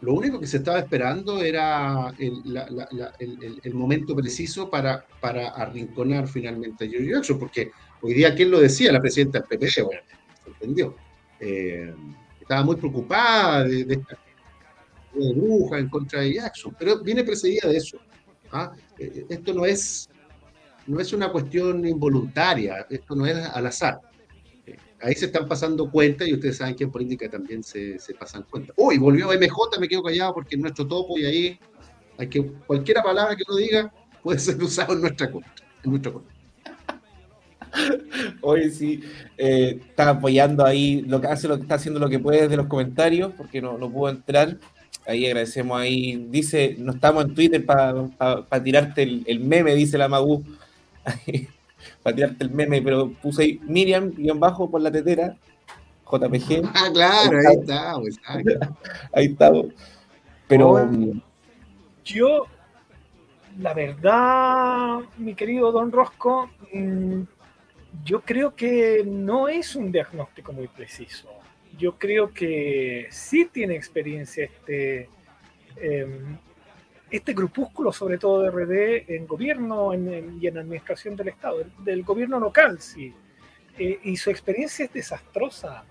lo único que se estaba esperando era el, momento preciso para, para arrinconar finalmente a George Jackson, porque hoy día, ¿quién lo decía? La presidenta del PP, bueno, se entendió. Eh, estaba muy preocupada de, esta de en contra de Jackson, pero viene precedida de eso. ¿ah? Eh, esto no es, no es una cuestión involuntaria, esto no es al azar ahí se están pasando cuenta y ustedes saben que en política también se, se pasan cuenta. Uy, volvió MJ, me quedo callado porque es nuestro topo y ahí hay que, cualquier palabra que uno diga puede ser usado en nuestra contra. En nuestra contra. Hoy sí, eh, está apoyando ahí lo que hace, lo que está haciendo lo que puede desde los comentarios, porque no, no pudo entrar. Ahí agradecemos ahí. Dice, no estamos en Twitter para tirarte el, el, meme, dice la Magu. para tirarte el meme, pero puse ahí Miriam, guion bajo por la tetera, JPG. Ah, claro, ahí está, pues, ahí estamos. Pero. Mm, yo, la verdad, mi querido Don Rosco, mm, yo creo que no es un diagnóstico muy preciso. Yo creo que sí tiene experiencia este em, este grupúsculo, sobre todo de RD, en gobierno y en administración del Estado, del, gobierno local, sí. Eh, y su experiencia es desastrosa.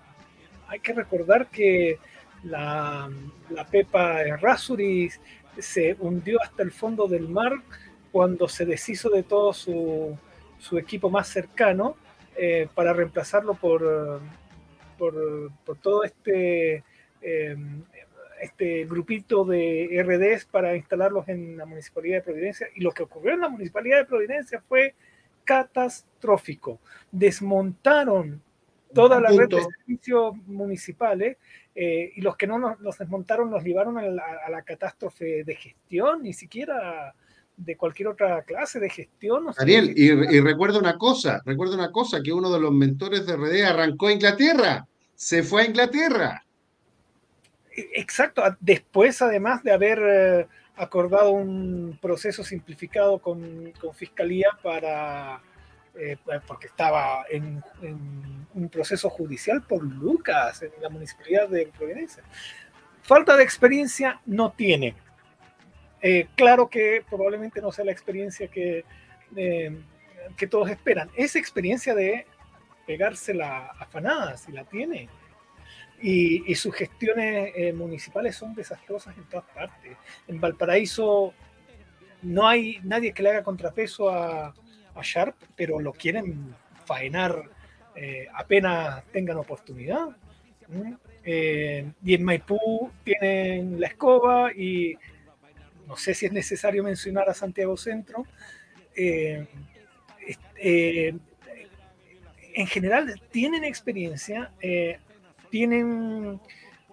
Hay que recordar que la, la Pepa Errázuriz se hundió hasta el fondo del mar cuando se deshizo de todo su, equipo más cercano eh, para reemplazarlo por, por, por todo este eh, este grupito de RDs para instalarlos en la Municipalidad de Providencia y lo que ocurrió en la Municipalidad de Providencia fue catastrófico. Desmontaron toda la red de servicios municipales eh, y los que no los desmontaron los llevaron a la, catástrofe de gestión, ni siquiera de cualquier otra clase de gestión. Daniel, y, y recuerda una cosa, recuerda una cosa, que uno de los mentores de RD arrancó a Inglaterra, se fue a Inglaterra. Exacto, después además de haber eh, acordado un proceso simplificado con, Fiscalía para, eh, porque estaba en, un proceso judicial por Lucas en la municipalidad de Providencia. Falta de experiencia no tiene. Eh, claro que probablemente no sea la experiencia que, que todos esperan. Es experiencia de pegarse la afanada, si la tiene y, sus gestiones eh, municipales son desastrosas en todas partes. En Valparaíso no hay nadie que le haga contrapeso a, Sharp, pero lo quieren faenar eh, apenas tengan oportunidad. Eh, y en Maipú tienen la escoba y no sé si es necesario mencionar a Santiago Centro. en general tienen experiencia, tienen,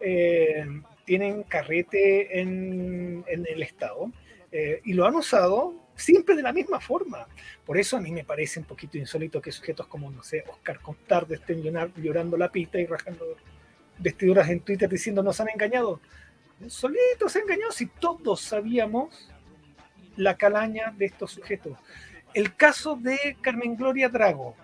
eh, tienen carrete en, el Estado eh, y lo han usado siempre de la misma forma. Por eso a mí me parece un poquito insólito que sujetos como, no sé, Oscar Contarde estén llorando la pita y rajando vestiduras en Twitter diciendo nos han engañado. Solitos se engañó si todos sabíamos la calaña de estos sujetos. El caso de Carmen Gloria Drago,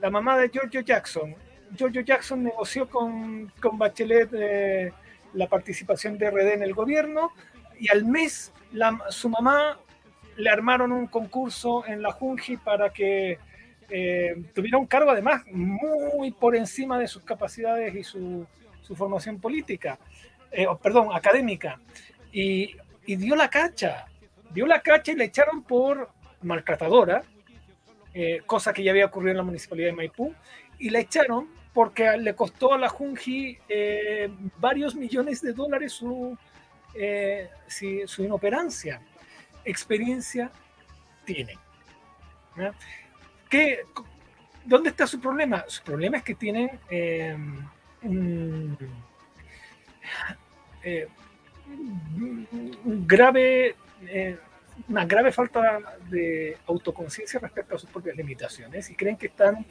la mamá de Giorgio Jackson, Giorgio Jackson negoció con, con Bachelet eh, la participación de RD en el gobierno y al mes su mamá le armaron un concurso en la Junji para que eh, tuviera un cargo además muy por encima de sus capacidades y su, formación política, eh, perdón, académica. Y, y, dio la cacha, dio la cacha y le echaron por maltratadora, cosa que ya había ocurrido en la municipalidad de Maipú, y la echaron porque le costó a la Junji eh, varios millones de dólares su, eh, su inoperancia. Experiencia tiene. ¿Qué, ¿Dónde está su problema? Su problema es que tienen eh, un, grave una grave falta de autoconciencia respecto a sus propias limitaciones y creen que están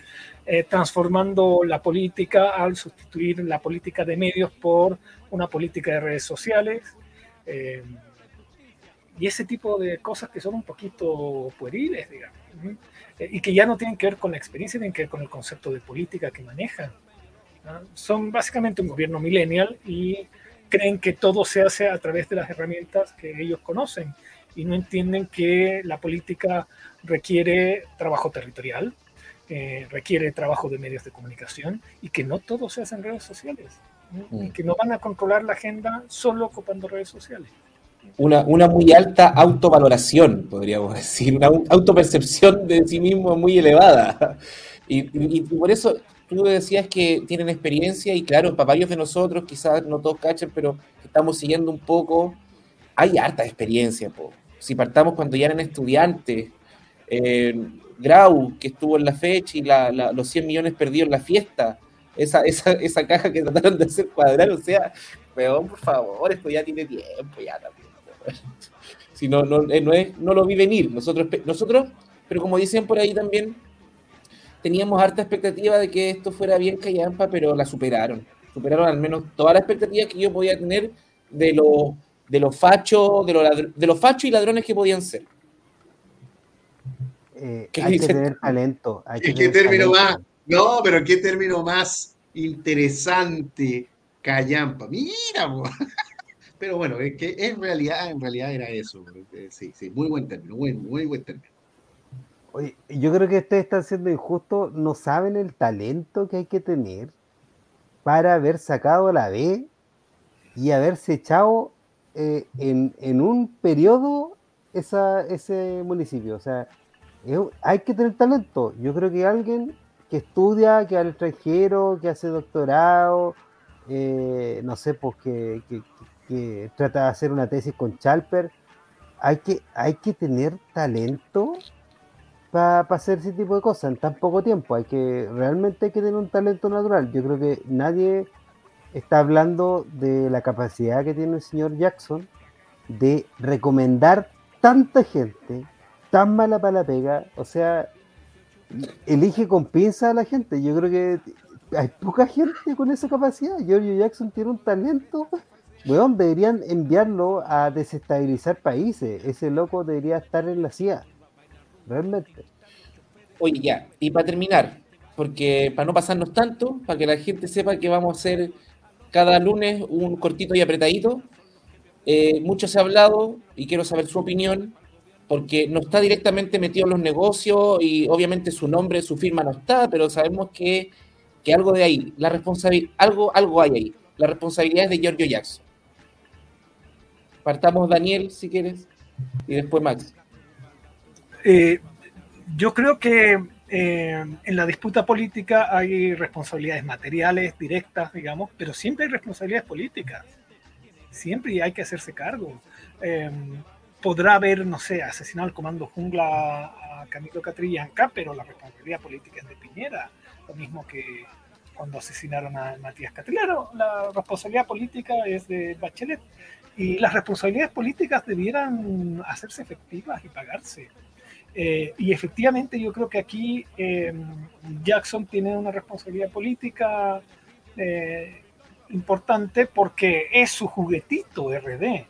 eh, transformando la política al sustituir la política de medios por una política de redes sociales Eh, y ese tipo de cosas que son un poquito pueriles, digamos, eh, y que ya no tienen que ver con la experiencia, tienen que ver con el concepto de política que manejan. Son básicamente un gobierno millennial y creen que todo se hace a través de las herramientas que ellos conocen y no entienden que la política requiere trabajo territorial, eh, requiere trabajo de medios de comunicación y que no todo se hace en redes sociales, y que no van a controlar la agenda solo ocupando redes sociales. Una, una muy alta autovaloración, podríamos decir, una autopercepción de sí mismo muy elevada. Y, y, por eso tú decías que tienen experiencia y claro, papayos de nosotros, quizás no todos cachen, pero estamos siguiendo un poco, hay harta experiencia. Po. Si partamos cuando ya eran estudiantes, eh, Grau, que estuvo en la fecha y la, los 100 millones perdidos en la fiesta, esa, esa, esa caja que trataron de hacer cuadrar, o sea, peón, por favor, esto ya tiene tiempo, ya también. Si no, no, eh, no, es, no lo vi venir. Nosotros, nosotros, pero como dicen por ahí también, teníamos harta expectativa de que esto fuera bien callampa, pero la superaron. Superaron al menos todas las expectativas que yo podía tener de los de los fachos, de los, de los fachos y ladrones que podían ser. Eh, hay que tener talento. Hay que ¿Qué término más? No, pero qué término más interesante, callampa. Mira, pero bueno, es que en realidad, en realidad era eso. Eh, sí, sí, muy buen término, muy, muy buen término. Oye, yo creo que ustedes están siendo injustos, no saben el talento que hay que tener para haber sacado la B y haberse echado eh, en, en, un periodo esa, ese municipio. O sea, hay que tener talento. Yo creo que alguien que estudia, que al extranjero, que hace doctorado, eh, no sé, pues que, que, trata de hacer una tesis con Chalper, hay que, hay que tener talento para hacer ese tipo de cosas en tan poco tiempo. Hay que, realmente hay que tener un talento natural. Yo creo que nadie está hablando de la capacidad que tiene el señor Jackson de recomendar tanta gente tan mala para la pega, o sea, elige con pinza a la gente. Yo creo que hay poca gente con esa capacidad. Giorgio Jackson tiene un talento. Weón, deberían enviarlo a desestabilizar países. Ese loco debería estar en la CIA. Realmente. Oye, ya, y para terminar, porque para no pasarnos tanto, para que la gente sepa que vamos a hacer cada lunes un cortito y apretadito, eh, mucho se ha hablado y quiero saber su opinión porque no está directamente metido en los negocios y obviamente su nombre, su firma no está, pero sabemos que, que algo de ahí, la responsabilidad, algo, algo hay ahí. La responsabilidad es de Giorgio Jackson. Partamos Daniel, si quieres, y después Max. Eh, yo creo que eh, en la disputa política hay responsabilidades materiales, directas, digamos, pero siempre hay responsabilidades políticas. Siempre hay que hacerse cargo. Eh, podrá haber, no sé, asesinado al comando jungla a Camilo Catrillanca, pero la responsabilidad política es de Piñera, lo mismo que cuando asesinaron a Matías Catrilero, la responsabilidad política es de Bachelet y las responsabilidades políticas debieran hacerse efectivas y pagarse. Eh, y efectivamente yo creo que aquí em, Jackson tiene una responsabilidad política eh, importante porque es su juguetito RD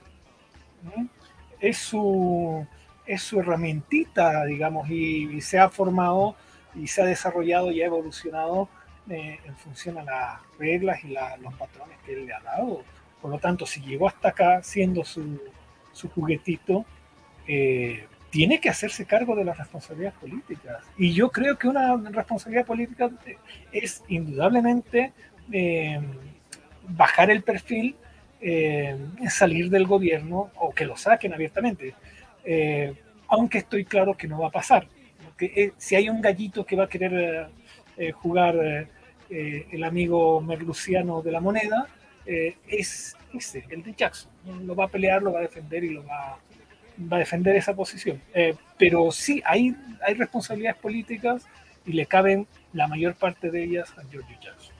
es su, es su herramientita, digamos, y, se ha formado y se ha desarrollado y ha evolucionado eh, en función a las reglas y los patrones que él le ha dado. Por lo tanto, si llegó hasta acá siendo su, su juguetito, eh, tiene que hacerse cargo de las responsabilidades políticas. Y yo creo que una responsabilidad política es indudablemente eh, bajar el perfil eh, salir del gobierno o que lo saquen abiertamente. Eh, aunque estoy claro que no va a pasar. Eh, si hay un gallito que va a querer jugar el amigo merluciano de la moneda, es ese, el de Jackson. Lo va a pelear, lo va a defender y lo va, va a defender esa posición. pero sí, hay, hay responsabilidades políticas y le caben la mayor parte de ellas a George Jackson.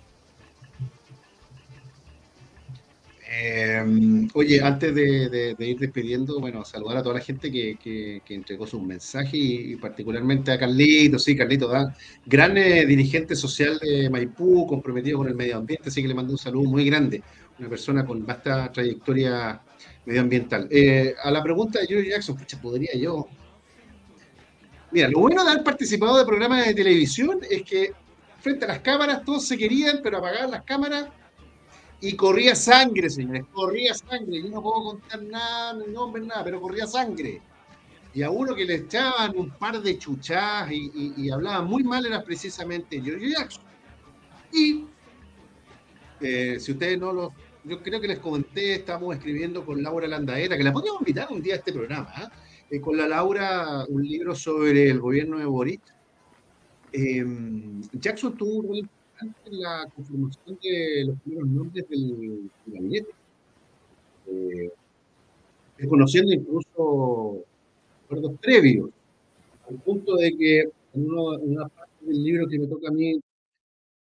Em, oye, antes de, ir despidiendo, bueno, saludar a toda la gente que, entregó sus mensajes y, particularmente a Carlito, sí, Carlito, gran eh, dirigente social de Maipú, comprometido con el medio ambiente, así que le mando un saludo muy grande, una persona con vasta trayectoria medioambiental. Eh, a la pregunta de George Jackson, pucha, podría yo. Mira, lo bueno de haber participado de programas de televisión es que frente a las cámaras todos se querían, pero apagaban las cámaras y corría sangre, señores, corría sangre. Yo no puedo contar nada, no nombre, nada, pero corría sangre. Y a uno que le echaban un par de chuchas y, y, hablaban muy mal era precisamente George Jackson. Y eh, si ustedes no lo yo creo que les comenté, estamos escribiendo con Laura Landaeta, que la podríamos invitar un día a este programa, ¿ah? eh, con la Laura un libro sobre el gobierno de Boric. Em, Jackson tuvo un rol importante en la conformación de los primeros nombres del, gabinete, eh, conociendo incluso acuerdos previos, al punto de que en una parte del libro que me toca a mí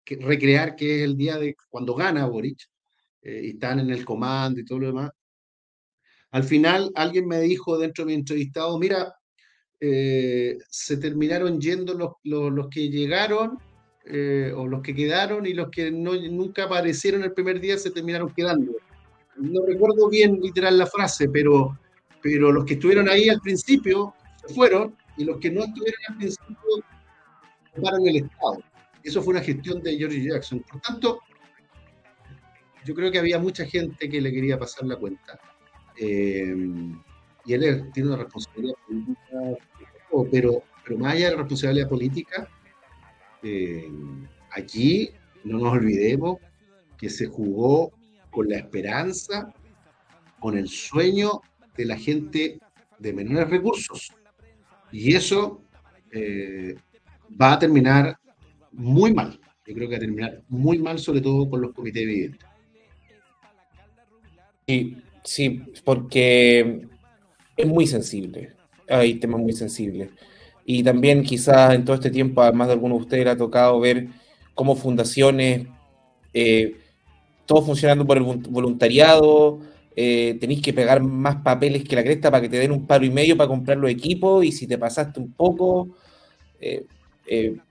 recrear, que es el día de cuando gana Boric, eh, y están en el comando y todo lo demás. Al final alguien me dijo dentro de mi entrevistado, mira, eh, se terminaron yendo los, los, que llegaron eh, o los que quedaron y los que no, nunca aparecieron el primer día se terminaron quedando. No recuerdo bien literal la frase, pero, pero los que estuvieron ahí al principio fueron y los que no estuvieron al principio tomaron el Estado. Eso fue una gestión de George Jackson. Por tanto, yo creo que había mucha gente que le quería pasar la cuenta. Eh, y él tiene una responsabilidad política, pero, pero más allá de la responsabilidad política, eh, aquí no nos olvidemos que se jugó con la esperanza, con el sueño de la gente de menores recursos. Y eso eh, va a terminar muy mal. Yo creo que va a terminar muy mal, sobre todo con los comités evidentes. Sí, sí, porque es muy sensible. Hay temas muy sensibles. Y también quizás en todo este tiempo, además de algunos de ustedes, le ha tocado ver cómo fundaciones, eh, todo funcionando por el voluntariado, eh, tenéis que pegar más papeles que la cresta para que te den un paro y medio para comprar los equipos y si te pasaste un poco, eh,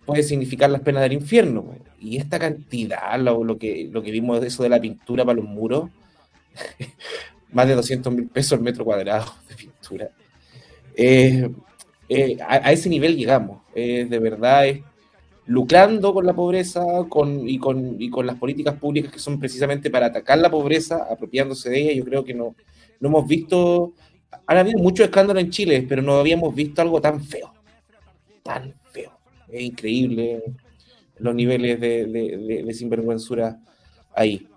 puede significar las penas del infierno. Y esta cantidad, lo, lo, que, lo que vimos de eso de la pintura para los muros, más de 200 mil pesos el metro cuadrado de pintura. Eh, eh, a, ese nivel llegamos. de verdad, es lucrando con la pobreza con, y, con, las políticas públicas que son precisamente para atacar la pobreza, apropiándose de ella. Yo creo que no, hemos visto. Han habido muchos escándalos en Chile, pero no habíamos visto algo tan feo. Tan feo. Es increíble los niveles de sinvergüenzura ahí.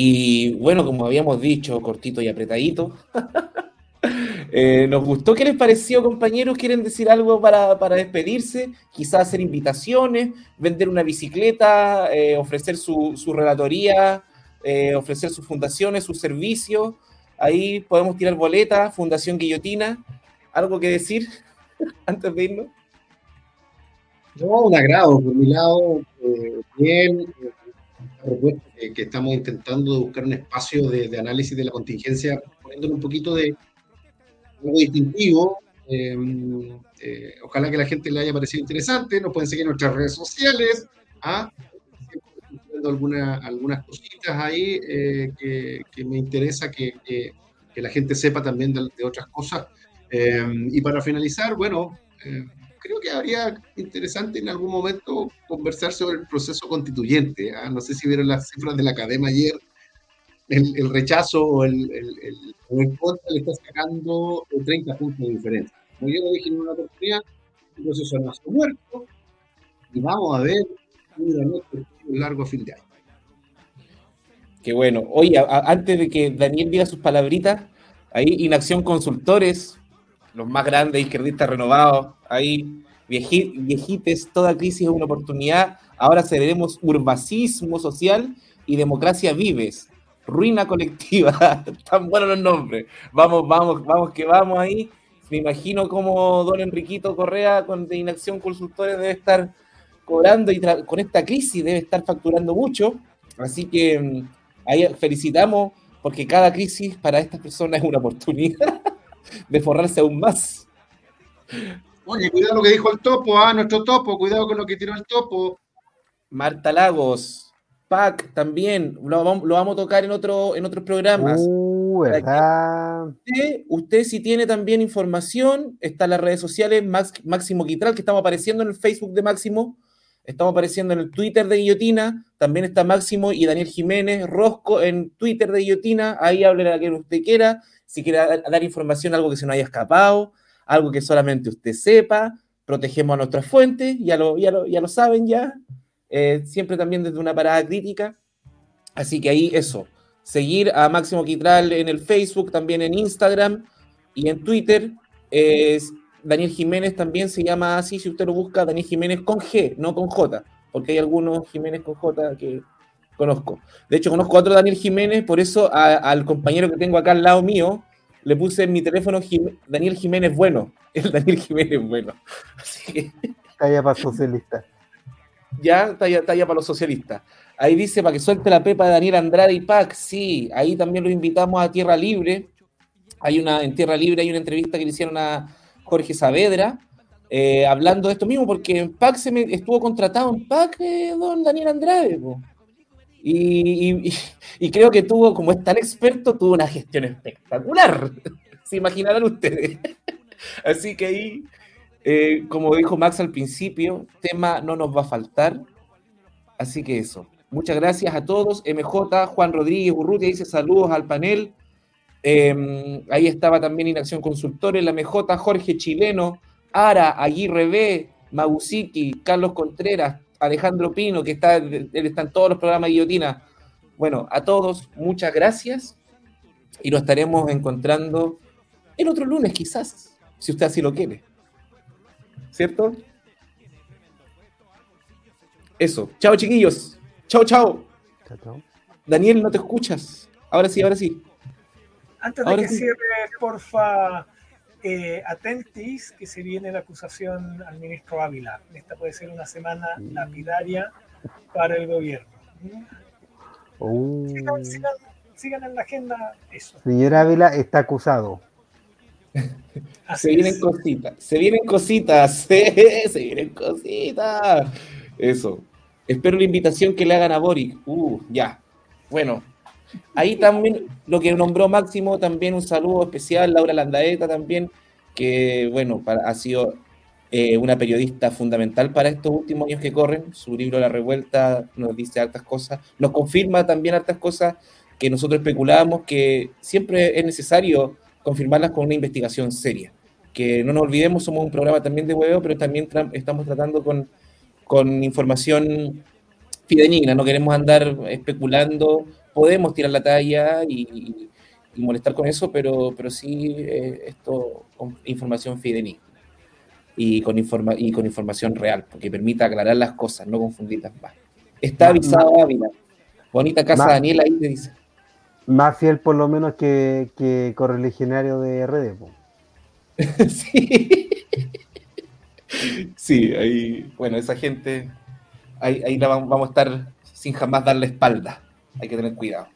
Y bueno, como habíamos dicho, cortito y apretadito. eh, nos gustó. ¿Qué les pareció, compañeros? ¿Quieren decir algo para, para despedirse? Quizás hacer invitaciones, vender una bicicleta, eh, ofrecer su, su relatoría, eh, ofrecer sus fundaciones, sus servicios. Ahí podemos tirar boletas, Fundación Guillotina. ¿Algo que decir antes de irnos? No, un agrado, por mi lado, bien, que, estamos intentando buscar un espacio de, análisis de la contingencia, poniéndole un poquito de algo distintivo. Em, eh, ojalá que la gente le haya parecido interesante. Nos pueden seguir en nuestras redes sociales. ¿ah? Alguna, algunas cositas ahí eh, que, me interesa que, que, la gente sepa también de, de otras cosas. Em, y para finalizar, bueno, eh, creo que habría interesante en algún momento conversar sobre el proceso constituyente. ¿ah? No sé si vieron las cifras de la academia ayer. El, rechazo o el, el, el, contra le está sacando 30 puntos de diferencia. Como yo lo dije en una oportunidad, el proceso no ha muerto y vamos a ver un largo fin de año. Qué bueno. Oye, antes de que Daniel diga sus palabritas, ahí Inacción Consultores, los más grandes izquierdistas renovados, ahí viejites, toda crisis es una oportunidad. Ahora cederemos urbacismo social y democracia vives. Ruina colectiva. Tan buenos los nombres. Vamos, vamos, vamos, que vamos ahí. Me imagino cómo don Enriquito Correa con de Inacción Consultores debe estar cobrando y con esta crisis debe estar facturando mucho. Así que mm, ahí felicitamos porque cada crisis para estas personas es una oportunidad de forrarse aún más. Oye, cuidado lo que dijo el topo, ah, nuestro topo, cuidado con lo que tiró el topo. Marta Lagos, Pac también, lo vamos, a tocar en, otro, en otros programas. Uh, ¿verdad? Usted, usted si tiene también información, está en las redes sociales, Máximo Quitral, que estamos apareciendo en el Facebook de Máximo, estamos apareciendo en el Twitter de Guillotina, también está Máximo y Daniel Jiménez Rosco en Twitter de Guillotina, ahí hable a quien usted quiera, si quiere dar información, algo que se nos haya escapado, algo que solamente usted sepa, protegemos a nuestras fuentes, ya lo, ya ya lo saben ya, eh, siempre también desde una parada crítica, así que ahí eso seguir a Máximo Quitral en el Facebook, también en Instagram y en Twitter. Daniel Jiménez también se llama así, si usted lo busca, Daniel Jiménez con G, no con J, porque hay algunos Jiménez con J que conozco. De hecho, conozco a otro Daniel Jiménez, por eso al compañero que tengo acá al lado mío, le puse en mi teléfono Daniel Jiménez Bueno, el Daniel Jiménez Bueno. Así que... Talla para socialistas. Ya, talla, talla para los socialistas. Ahí dice para que suelte la pepa de Daniel Andrade y Pac. Sí, ahí también lo invitamos a Tierra Libre. Hay una, en Tierra Libre hay una entrevista que le hicieron a Jorge Saavedra, eh, hablando de esto mismo, porque en PAC se me estuvo contratado en PAC eh, don Daniel Andrade. Y, creo que tuvo, como es tan experto, tuvo una gestión espectacular. Se imaginarán ustedes. Así que ahí, eh, como dijo Max al principio, tema no nos va a faltar. Así que eso. Muchas gracias a todos. MJ, Juan Rodríguez Urrutia dice saludos al panel. Em, ahí estaba también Inacción Consultores, la MJ, Jorge Chileno, Ara, Aguirre B, Magusiki, Carlos Contreras, Alejandro Pino, que está, él está en todos los programas de guillotina. Bueno, a todos, muchas gracias y nos estaremos encontrando el otro lunes, quizás, si usted así lo quiere. ¿Cierto? Eso. Chao, chiquillos. Chao, chao. Daniel, no te escuchas. Ahora sí, ahora sí. Antes de que cierre, porfa, eh, atentis que se viene la acusación al ministro Ávila. Esta puede ser una semana lapidaria para el gobierno. Oh. Sigan, en la agenda eso. Señor Ávila está acusado. se vienen cositas, se vienen cositas, se vienen cositas. Eso. Espero la invitación que le hagan a Boric. Uh, ya. Bueno, ahí también lo que nombró Máximo, también un saludo especial, Laura Landaeta también, que bueno, ha sido eh, una periodista fundamental para estos últimos años que corren. Su libro La Revuelta nos dice hartas cosas, nos confirma también hartas cosas que nosotros especulábamos que siempre es necesario confirmarlas con una investigación seria. Que no nos olvidemos, somos un programa también de huevo, pero también estamos tratando con con información fidedigna, no queremos andar especulando, podemos tirar la talla y, molestar con eso, pero, pero sí eh, esto con información fidedigna y con, informa y con información real, porque permita aclarar las cosas, no confundirlas más. Está avisado Ávila. Bonita casa Daniela ahí te dice. Más fiel por lo menos que, que correligionario de RD. sí. Sí, ahí, bueno, esa gente, ahí, la vamos, a estar sin jamás darle espalda. Hay que tener cuidado.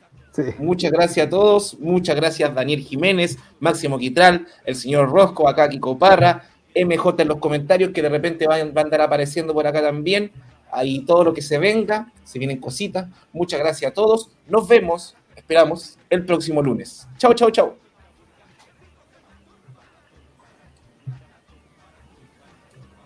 Muchas gracias a todos, muchas gracias Daniel Jiménez, Máximo Quitral, el señor Rosco, acá Kiko Parra, MJ en los comentarios que de repente van, van a andar apareciendo por acá también. Ahí todo lo que se venga, se vienen cositas. Muchas gracias a todos. Nos vemos, esperamos, el próximo lunes. Chao, chao, chao.